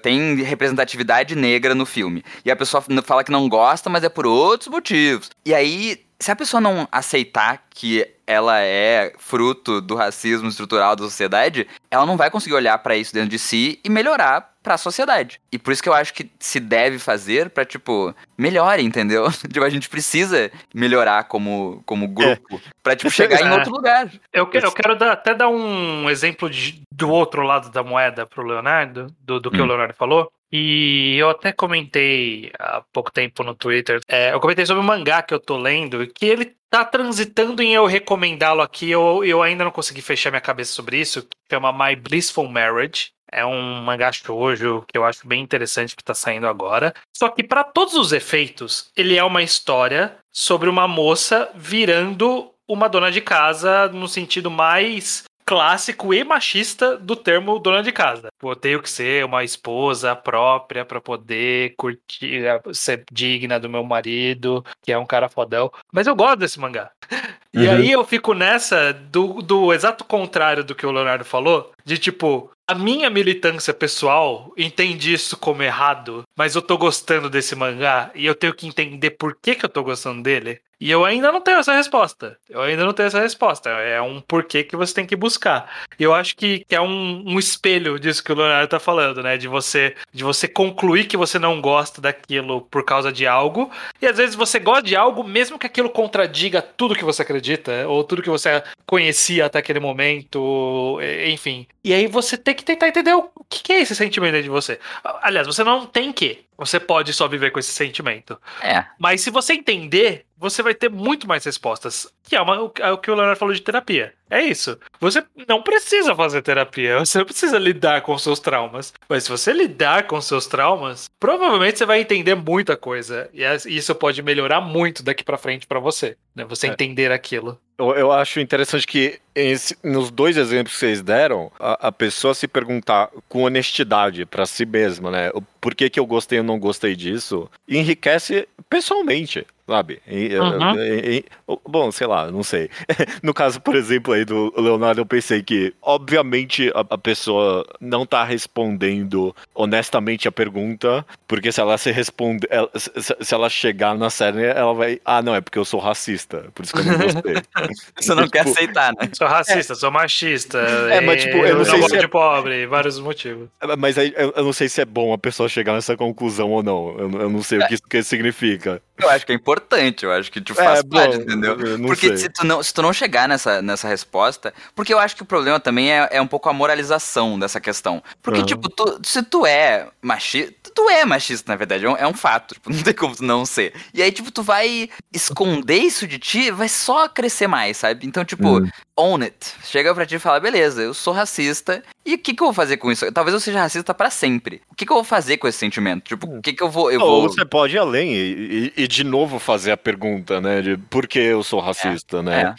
tem representatividade negra no filme. E a pessoa fala que não gosta, mas é por outros motivos. E aí, se a pessoa não aceitar que ela é fruto do racismo estrutural da sociedade, ela não vai conseguir olhar pra isso dentro de si e melhorar pra sociedade. E por isso que eu acho que se deve fazer pra, tipo, melhore, entendeu? tipo, a gente precisa melhorar como, como grupo pra, tipo, chegar em É. outro lugar. Eu quero, eu quero dar- até dar um exemplo de- do outro lado da moeda pro Leonardo, do, do que Hum. o Leonardo falou. E eu até comentei há pouco tempo no Twitter. é, eu comentei sobre o mangá que eu tô lendo, que ele tá transitando em eu recomendá-lo aqui. Eu, eu ainda não consegui fechar minha cabeça sobre isso. Que chama My Blissful Marriage. É um mangá shoujo que eu acho bem interessante que tá saindo agora. Só que para todos os efeitos, ele é uma história sobre uma moça virando uma dona de casa no sentido mais clássico e machista do termo dona de casa. Eu tenho que ser uma esposa própria para poder curtir, eh, ser digna do meu marido, que é um cara fodão. Mas eu gosto desse mangá. E Uhum. aí eu fico nessa do, do exato contrário do que o Leonardo falou, de tipo, a minha militância pessoal entende isso como errado, mas eu tô gostando desse mangá e eu tenho que entender por que, que eu tô gostando dele. E eu ainda não tenho essa resposta. Eu ainda não tenho essa resposta. É um porquê que você tem que buscar. E eu acho que, que é um, um espelho disso que o Leonardo tá falando, né? De você, de você concluir que você não gosta daquilo por causa de algo. E às vezes você gosta de algo, mesmo que aquilo contradiga tudo que você acredita, ou tudo que você conhecia até aquele momento, enfim. E aí você tem que tentar entender o que que é esse sentimento dentro de você. Aliás, você não tem que. Você pode só viver com esse sentimento. É. Mas se você entender, você vai ter muito mais respostas. Que é, uma- o- é o que o Leonardo falou de terapia. É isso. Você não precisa fazer terapia. Você não precisa lidar com seus traumas. Mas se você lidar com seus traumas, provavelmente você vai entender muita coisa. E isso pode melhorar muito daqui pra frente pra você. Né? Você É. entender aquilo. Eu, eu acho interessante que esse- nos dois exemplos que vocês deram, a, a pessoa se perguntar com honestidade pra si mesma, né? Por que, que eu gostei ou não gostei disso, enriquece pessoalmente, sabe? E, Uhum. e- e- bom, sei lá, não sei. No caso, por exemplo, aí do Leonardo, eu pensei que, obviamente, a, a pessoa não tá respondendo honestamente a pergunta, porque se ela se responder, ela- se, se- ela chegar na série, ela vai, ah, não, é porque eu sou racista, por isso que eu não gostei. Você não quer Tipo, aceitar, né? Sou racista, sou machista. É, mas, tipo, eu não sei se é- de pobre, vários motivos. Mas aí eu, eu não sei se é bom a pessoa chegar nessa conclusão ou não. Eu, eu não sei o que isso que significa. Eu acho que é importante, eu acho que tipo, faz É, bom, parte, entendeu? Porque sei. se tu, não, se tu não chegar nessa, nessa resposta. Porque eu acho que o problema também é, é um pouco a moralização dessa questão. Porque, Aham. tipo, tu- se tu é machista. Tu é machista, na verdade, é um, é um fato. Tipo, não tem como tu não ser. E aí, tipo, tu vai esconder isso de ti, vai só crescer mais, sabe? Então, tipo, Hum. Own it. Chega pra ti e fala, beleza, eu sou racista. E o que, que eu vou fazer com isso? Talvez eu seja racista pra sempre. O que, que eu vou fazer com esse sentimento? Tipo, o que, que eu vou. Eu Ou vou... você pode ir além e, e- e de novo fazer a pergunta, né? De por que eu sou racista, né?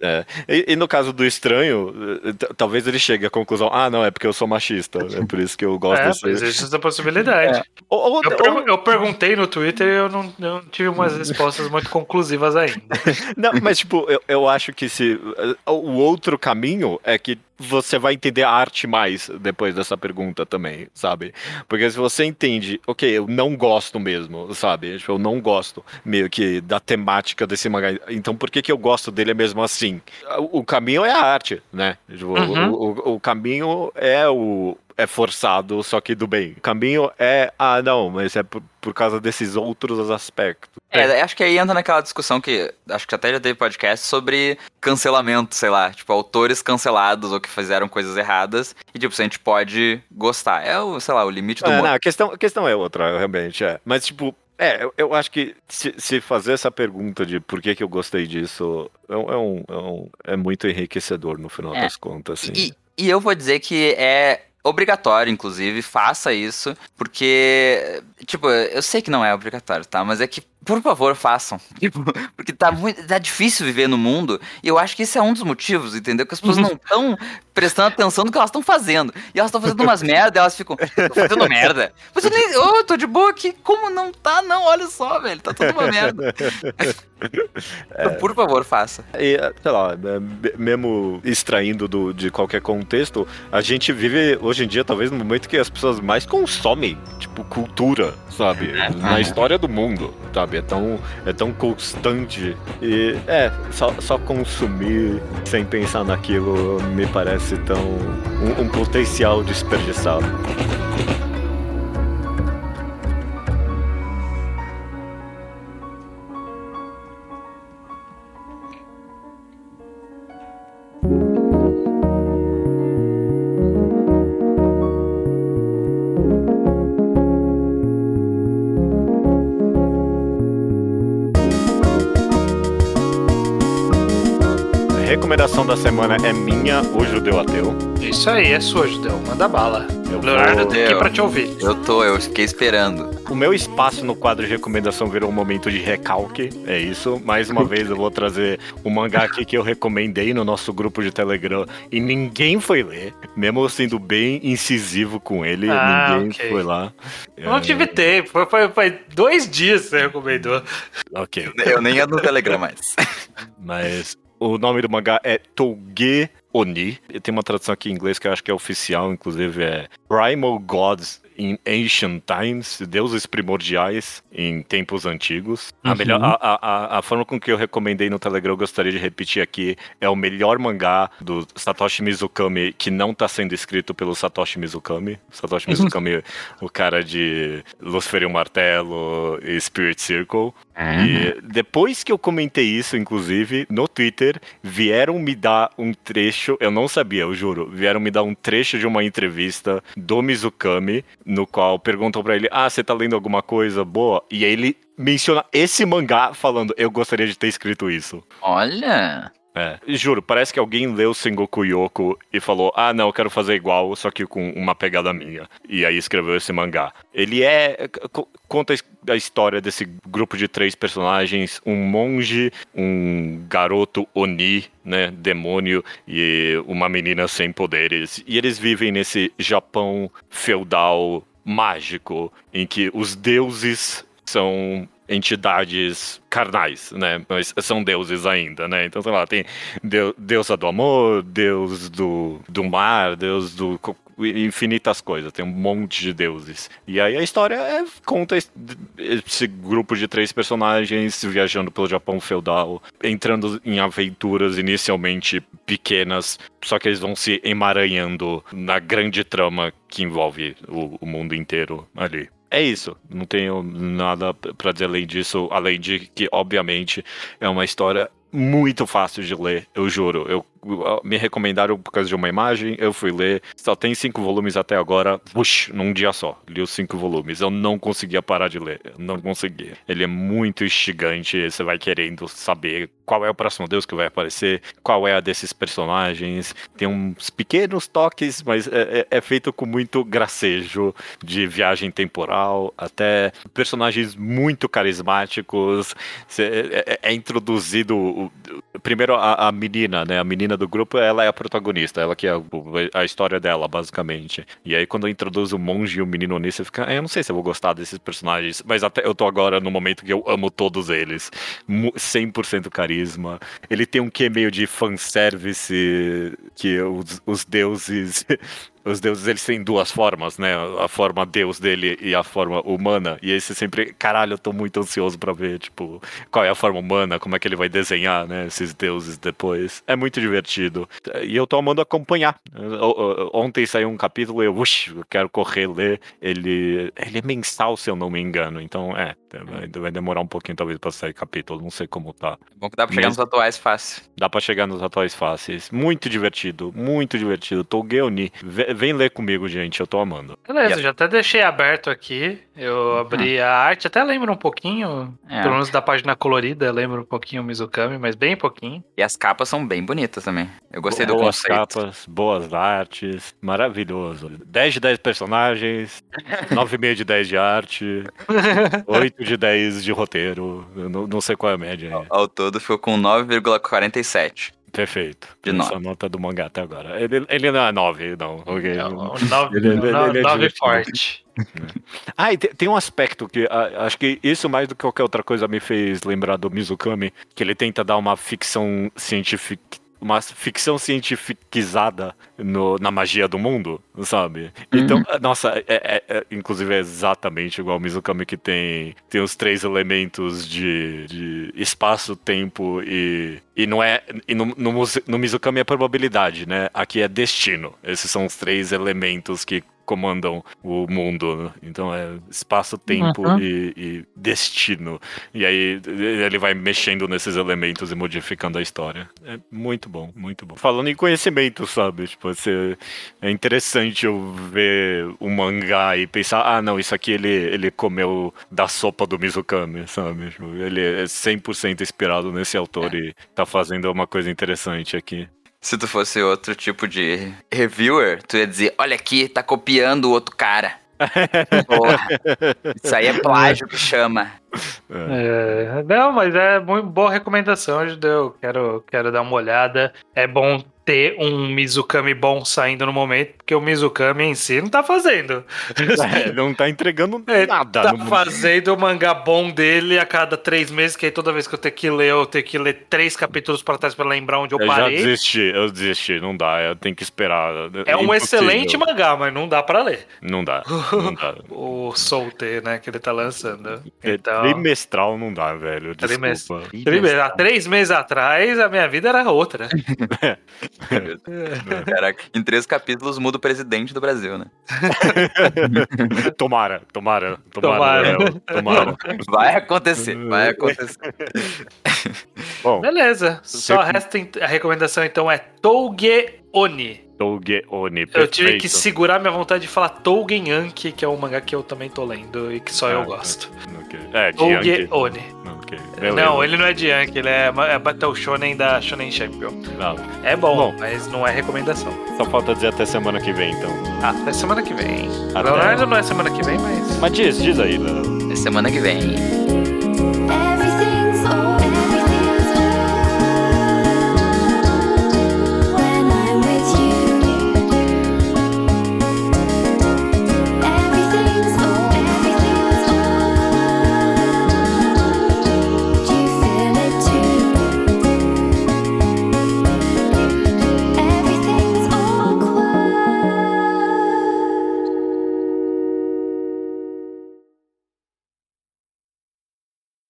É. E, e no caso do estranho, eh, talvez ele chegue à conclusão: ah, não, é porque eu sou machista. É por isso que eu gosto É, desse. existe essa possibilidade. Ou- ou- Eu, per- ou- eu perguntei no Twitter e eu não, eu não tive umas respostas muito conclusivas ainda. Não, mas tipo, eu, eu acho que se. O outro caminho é que você vai entender a arte mais depois dessa pergunta também, sabe? Porque se você entende, ok, eu não gosto mesmo, sabe? Tipo, eu não gosto meio que da temática desse mangá. Então por que, que eu gosto dele mesmo assim? O, o caminho é a arte, né? Tipo, Uhum. o, o- o caminho é o. É forçado, só que do bem. O caminho é. Ah, não, mas é por, por causa desses outros aspectos. É, acho que aí entra naquela discussão que acho que até já teve podcast sobre cancelamento, sei lá, tipo, autores cancelados ou que fizeram coisas erradas e, tipo, se a gente pode gostar. É o, sei lá, o limite do É, humor. não, a questão, a questão é outra, realmente, é. Mas, tipo, é, eu, eu acho que se, se fazer essa pergunta de por que, que eu gostei disso é, um- é um, é, um- é muito enriquecedor no final É. das contas, assim. E, e eu vou dizer que é obrigatório, inclusive, faça isso, porque, tipo, eu sei que não é obrigatório, tá? Mas é que, por favor, façam. Tipo, porque tá muito. tá difícil viver no mundo, e eu acho que esse é um dos motivos, entendeu? Que as pessoas não estão prestando atenção no que elas estão fazendo. E elas estão fazendo umas merda, elas ficam, tô fazendo merda. Mas eu nem. Ô, eu tô de boa aqui. Como não tá, não? Olha só, velho. Tá tudo uma merda. Então, por favor, faça. E, sei lá, é, me- mesmo extraindo do, de qualquer contexto, a gente vive hoje em dia, talvez, no momento que as pessoas mais consomem, tipo, cultura, sabe? Na história do mundo, sabe? É tão, é tão constante. E, é, só, só consumir sem pensar naquilo me parece tão. um, um potencial desperdiçado. Recomendação da semana é minha, o judeu ateu. Isso aí, é sua, Judeu. Manda bala. Eu Leonardo, tô aqui pra te ouvir. Eu tô, eu fiquei esperando. O meu espaço no quadro de recomendação virou um momento de recalque, é isso. Mais uma vez eu vou trazer o mangá aqui que eu recomendei no nosso grupo de Telegram e ninguém foi ler, mesmo eu sendo bem incisivo com ele, Ah, ninguém ok. foi lá. Eu não tive tempo. Foi, foi, foi dois dias que você recomendou. Ok, Eu nem ando no Telegram mais. mas o nome do mangá é Touge Oni. Tem uma tradução aqui em inglês que eu acho que é oficial, inclusive é Primal Gods in Ancient Times, deuses primordiais em tempos antigos. A, Uhum. melhor, a, a, a- a forma com que eu recomendei no Telegram, eu gostaria de repetir aqui, é o melhor mangá do Satoshi Mizukami que não tá sendo escrito pelo Satoshi Mizukami. Satoshi Mizukami, o cara de Lucifer e o Martelo e Spirit Circle. E depois que eu comentei isso, inclusive, no Twitter, vieram me dar um trecho, eu não sabia, eu juro, vieram me dar um trecho de uma entrevista do Mizukami, no qual perguntam pra ele: Ah, você tá lendo alguma coisa boa? E aí ele menciona esse mangá falando: Eu gostaria de ter escrito isso. Olha. É. Juro, parece que alguém leu Sengoku Yoko e falou: Ah, não, eu quero fazer igual, só que com uma pegada minha. E aí escreveu esse mangá. Ele é. co- Conta a história desse grupo de três personagens: um monge, um garoto Oni, né? Demônio, e uma menina sem poderes. E eles vivem nesse Japão feudal mágico, em que os deuses são entidades carnais, né? Mas são deuses ainda, né? Então, sei lá, tem deu- deusa do amor, deus do, do mar, deus do. infinitas coisas, tem um monte de deuses. E aí a história é, conta es- esse grupo de três personagens viajando pelo Japão feudal, entrando em aventuras inicialmente pequenas, só que eles vão se emaranhando na grande trama que envolve o, o mundo inteiro ali. É isso, não tenho nada pra dizer além disso, além de que, obviamente, é uma história muito fácil de ler, eu juro. Eu, me recomendaram por causa de uma imagem, eu fui ler, só tem cinco volumes até agora, puxa, num dia só, li os cinco volumes. Eu não conseguia parar de ler, não conseguia. Ele é muito instigante, você vai querendo saber qual é o próximo deus que vai aparecer, qual é a desses personagens. Tem uns pequenos toques, mas é, é- é feito com muito gracejo de viagem temporal, até personagens muito carismáticos. Cê- é, é- é introduzido primeiro a, a menina, né? A menina do grupo, ela é a protagonista, ela que é a história dela, basicamente. E aí quando introduz o monge e o menino nisso, você fica, "Ah, eu não sei se eu vou gostar desses personagens, mas até eu tô agora no momento que eu amo todos eles. Mu- 100% carisma. Ele tem um quê meio de fanservice que os, os deuses os deuses eles têm duas formas, né? A forma deus dele e a forma humana. E aí você sempre, caralho, eu tô muito ansioso pra ver, tipo, qual é a forma humana, como é que ele vai desenhar, né? Esses deuses depois. É muito divertido. E eu tô amando acompanhar. Ontem saiu um capítulo e eu, uxi, eu quero correr ler. Ele, ele é mensal, se eu não me engano. Então, é, vai, vai demorar um pouquinho talvez pra sair capítulo. Não sei como tá. Bom que dá pra chegar Mas- nos atuais fácil. Dá pra chegar nos atuais fáceis. Muito divertido, muito divertido. Togeoni. Vem, vem ler comigo, gente. Eu tô amando. Beleza, Yeah. já até deixei aberto aqui. Eu abri a arte, até lembro um pouquinho, É. pelo menos da página colorida, lembro um pouquinho o Mizukami, mas bem pouquinho. E as capas são bem bonitas também. Eu gostei do boas conceito. capas, boas artes. Maravilhoso. 10 de 10 personagens, 9,5 de 10 de arte, 8 de 10 de roteiro. Não, não sei qual é a média aí. Ao todo ficou com 9,47. Perfeito. De Essa nove. nota do mangá até agora. Ele, ele não é 9, não. ok? É, um nove, Ele- ele- no- ele é nove forte. Ah, e te- tem um aspecto que ah, acho que isso mais do que qualquer outra coisa me fez lembrar do Mizukami, que ele tenta dar uma ficção científica. Uma ficção cientificizada no- na magia do mundo, sabe? Então, ah, nossa, é, é- é- inclusive é exatamente igual o Mizukami que tem, tem os três elementos de, de espaço, tempo e. E não é. E no, no, no Mizukami é probabilidade, né? Aqui é destino. Esses são os três elementos que comandam o mundo. né? Então é espaço, tempo Uhum. e, e destino. E aí ele vai mexendo nesses elementos e modificando a história. É muito bom, muito bom. Falando em conhecimento, sabe? Tipo, você, é interessante eu ver um mangá e pensar, ah, não, isso aqui ele, ele comeu da sopa do Mizukami, sabe? Tipo, ele é 100% inspirado nesse autor e tá fazendo uma coisa interessante aqui. Se tu fosse outro tipo de reviewer, tu ia dizer, olha aqui, tá copiando o outro cara. Porra, isso aí é plágio que chama. É, não, mas é muito boa recomendação, Judeu. Quero, quero dar uma olhada. É bom ter um Mizukami bom saindo no momento, porque o Mizukami em si não tá fazendo. É, não tá entregando É, nada tá fazendo o mangá bom dele a cada três meses, que aí toda vez que eu tenho que ler, eu tenho que ler três capítulos pra trás pra lembrar onde eu Eu já parei. desisti, eu desisti, não dá, eu tenho que esperar. É um impossível. excelente mangá, mas não dá pra ler. Não dá, não dá. O Solte, né, que ele tá lançando. É, Então, Trimestral não dá, velho. Desculpa. Três- há três meses atrás, a minha vida era outra. Caraca, em três capítulos muda o presidente do Brasil, né? tomara, tomara, tomara, Tomara. Tomara. Vai acontecer, vai acontecer. Bom, Beleza. Só resta a recomendação então é Touge Oni. Touge Oni, Eu tive perfeito. que segurar minha vontade de falar Tougen Yankee, que é um mangá que eu também tô lendo e que só eu Ah, gosto. Ok. É, de Touge. Oni. Beleza. Não, ele não é de Junkie, ele é, é, Battle Shonen da Shonen Champion. Não. É bom, bom, mas não é recomendação. Só falta dizer até semana que vem, então. Ah, até semana que vem. Até... Leonardo não é semana que vem, mas. Mas diz, diz aí, Leonardo. É semana que vem. Everything's over.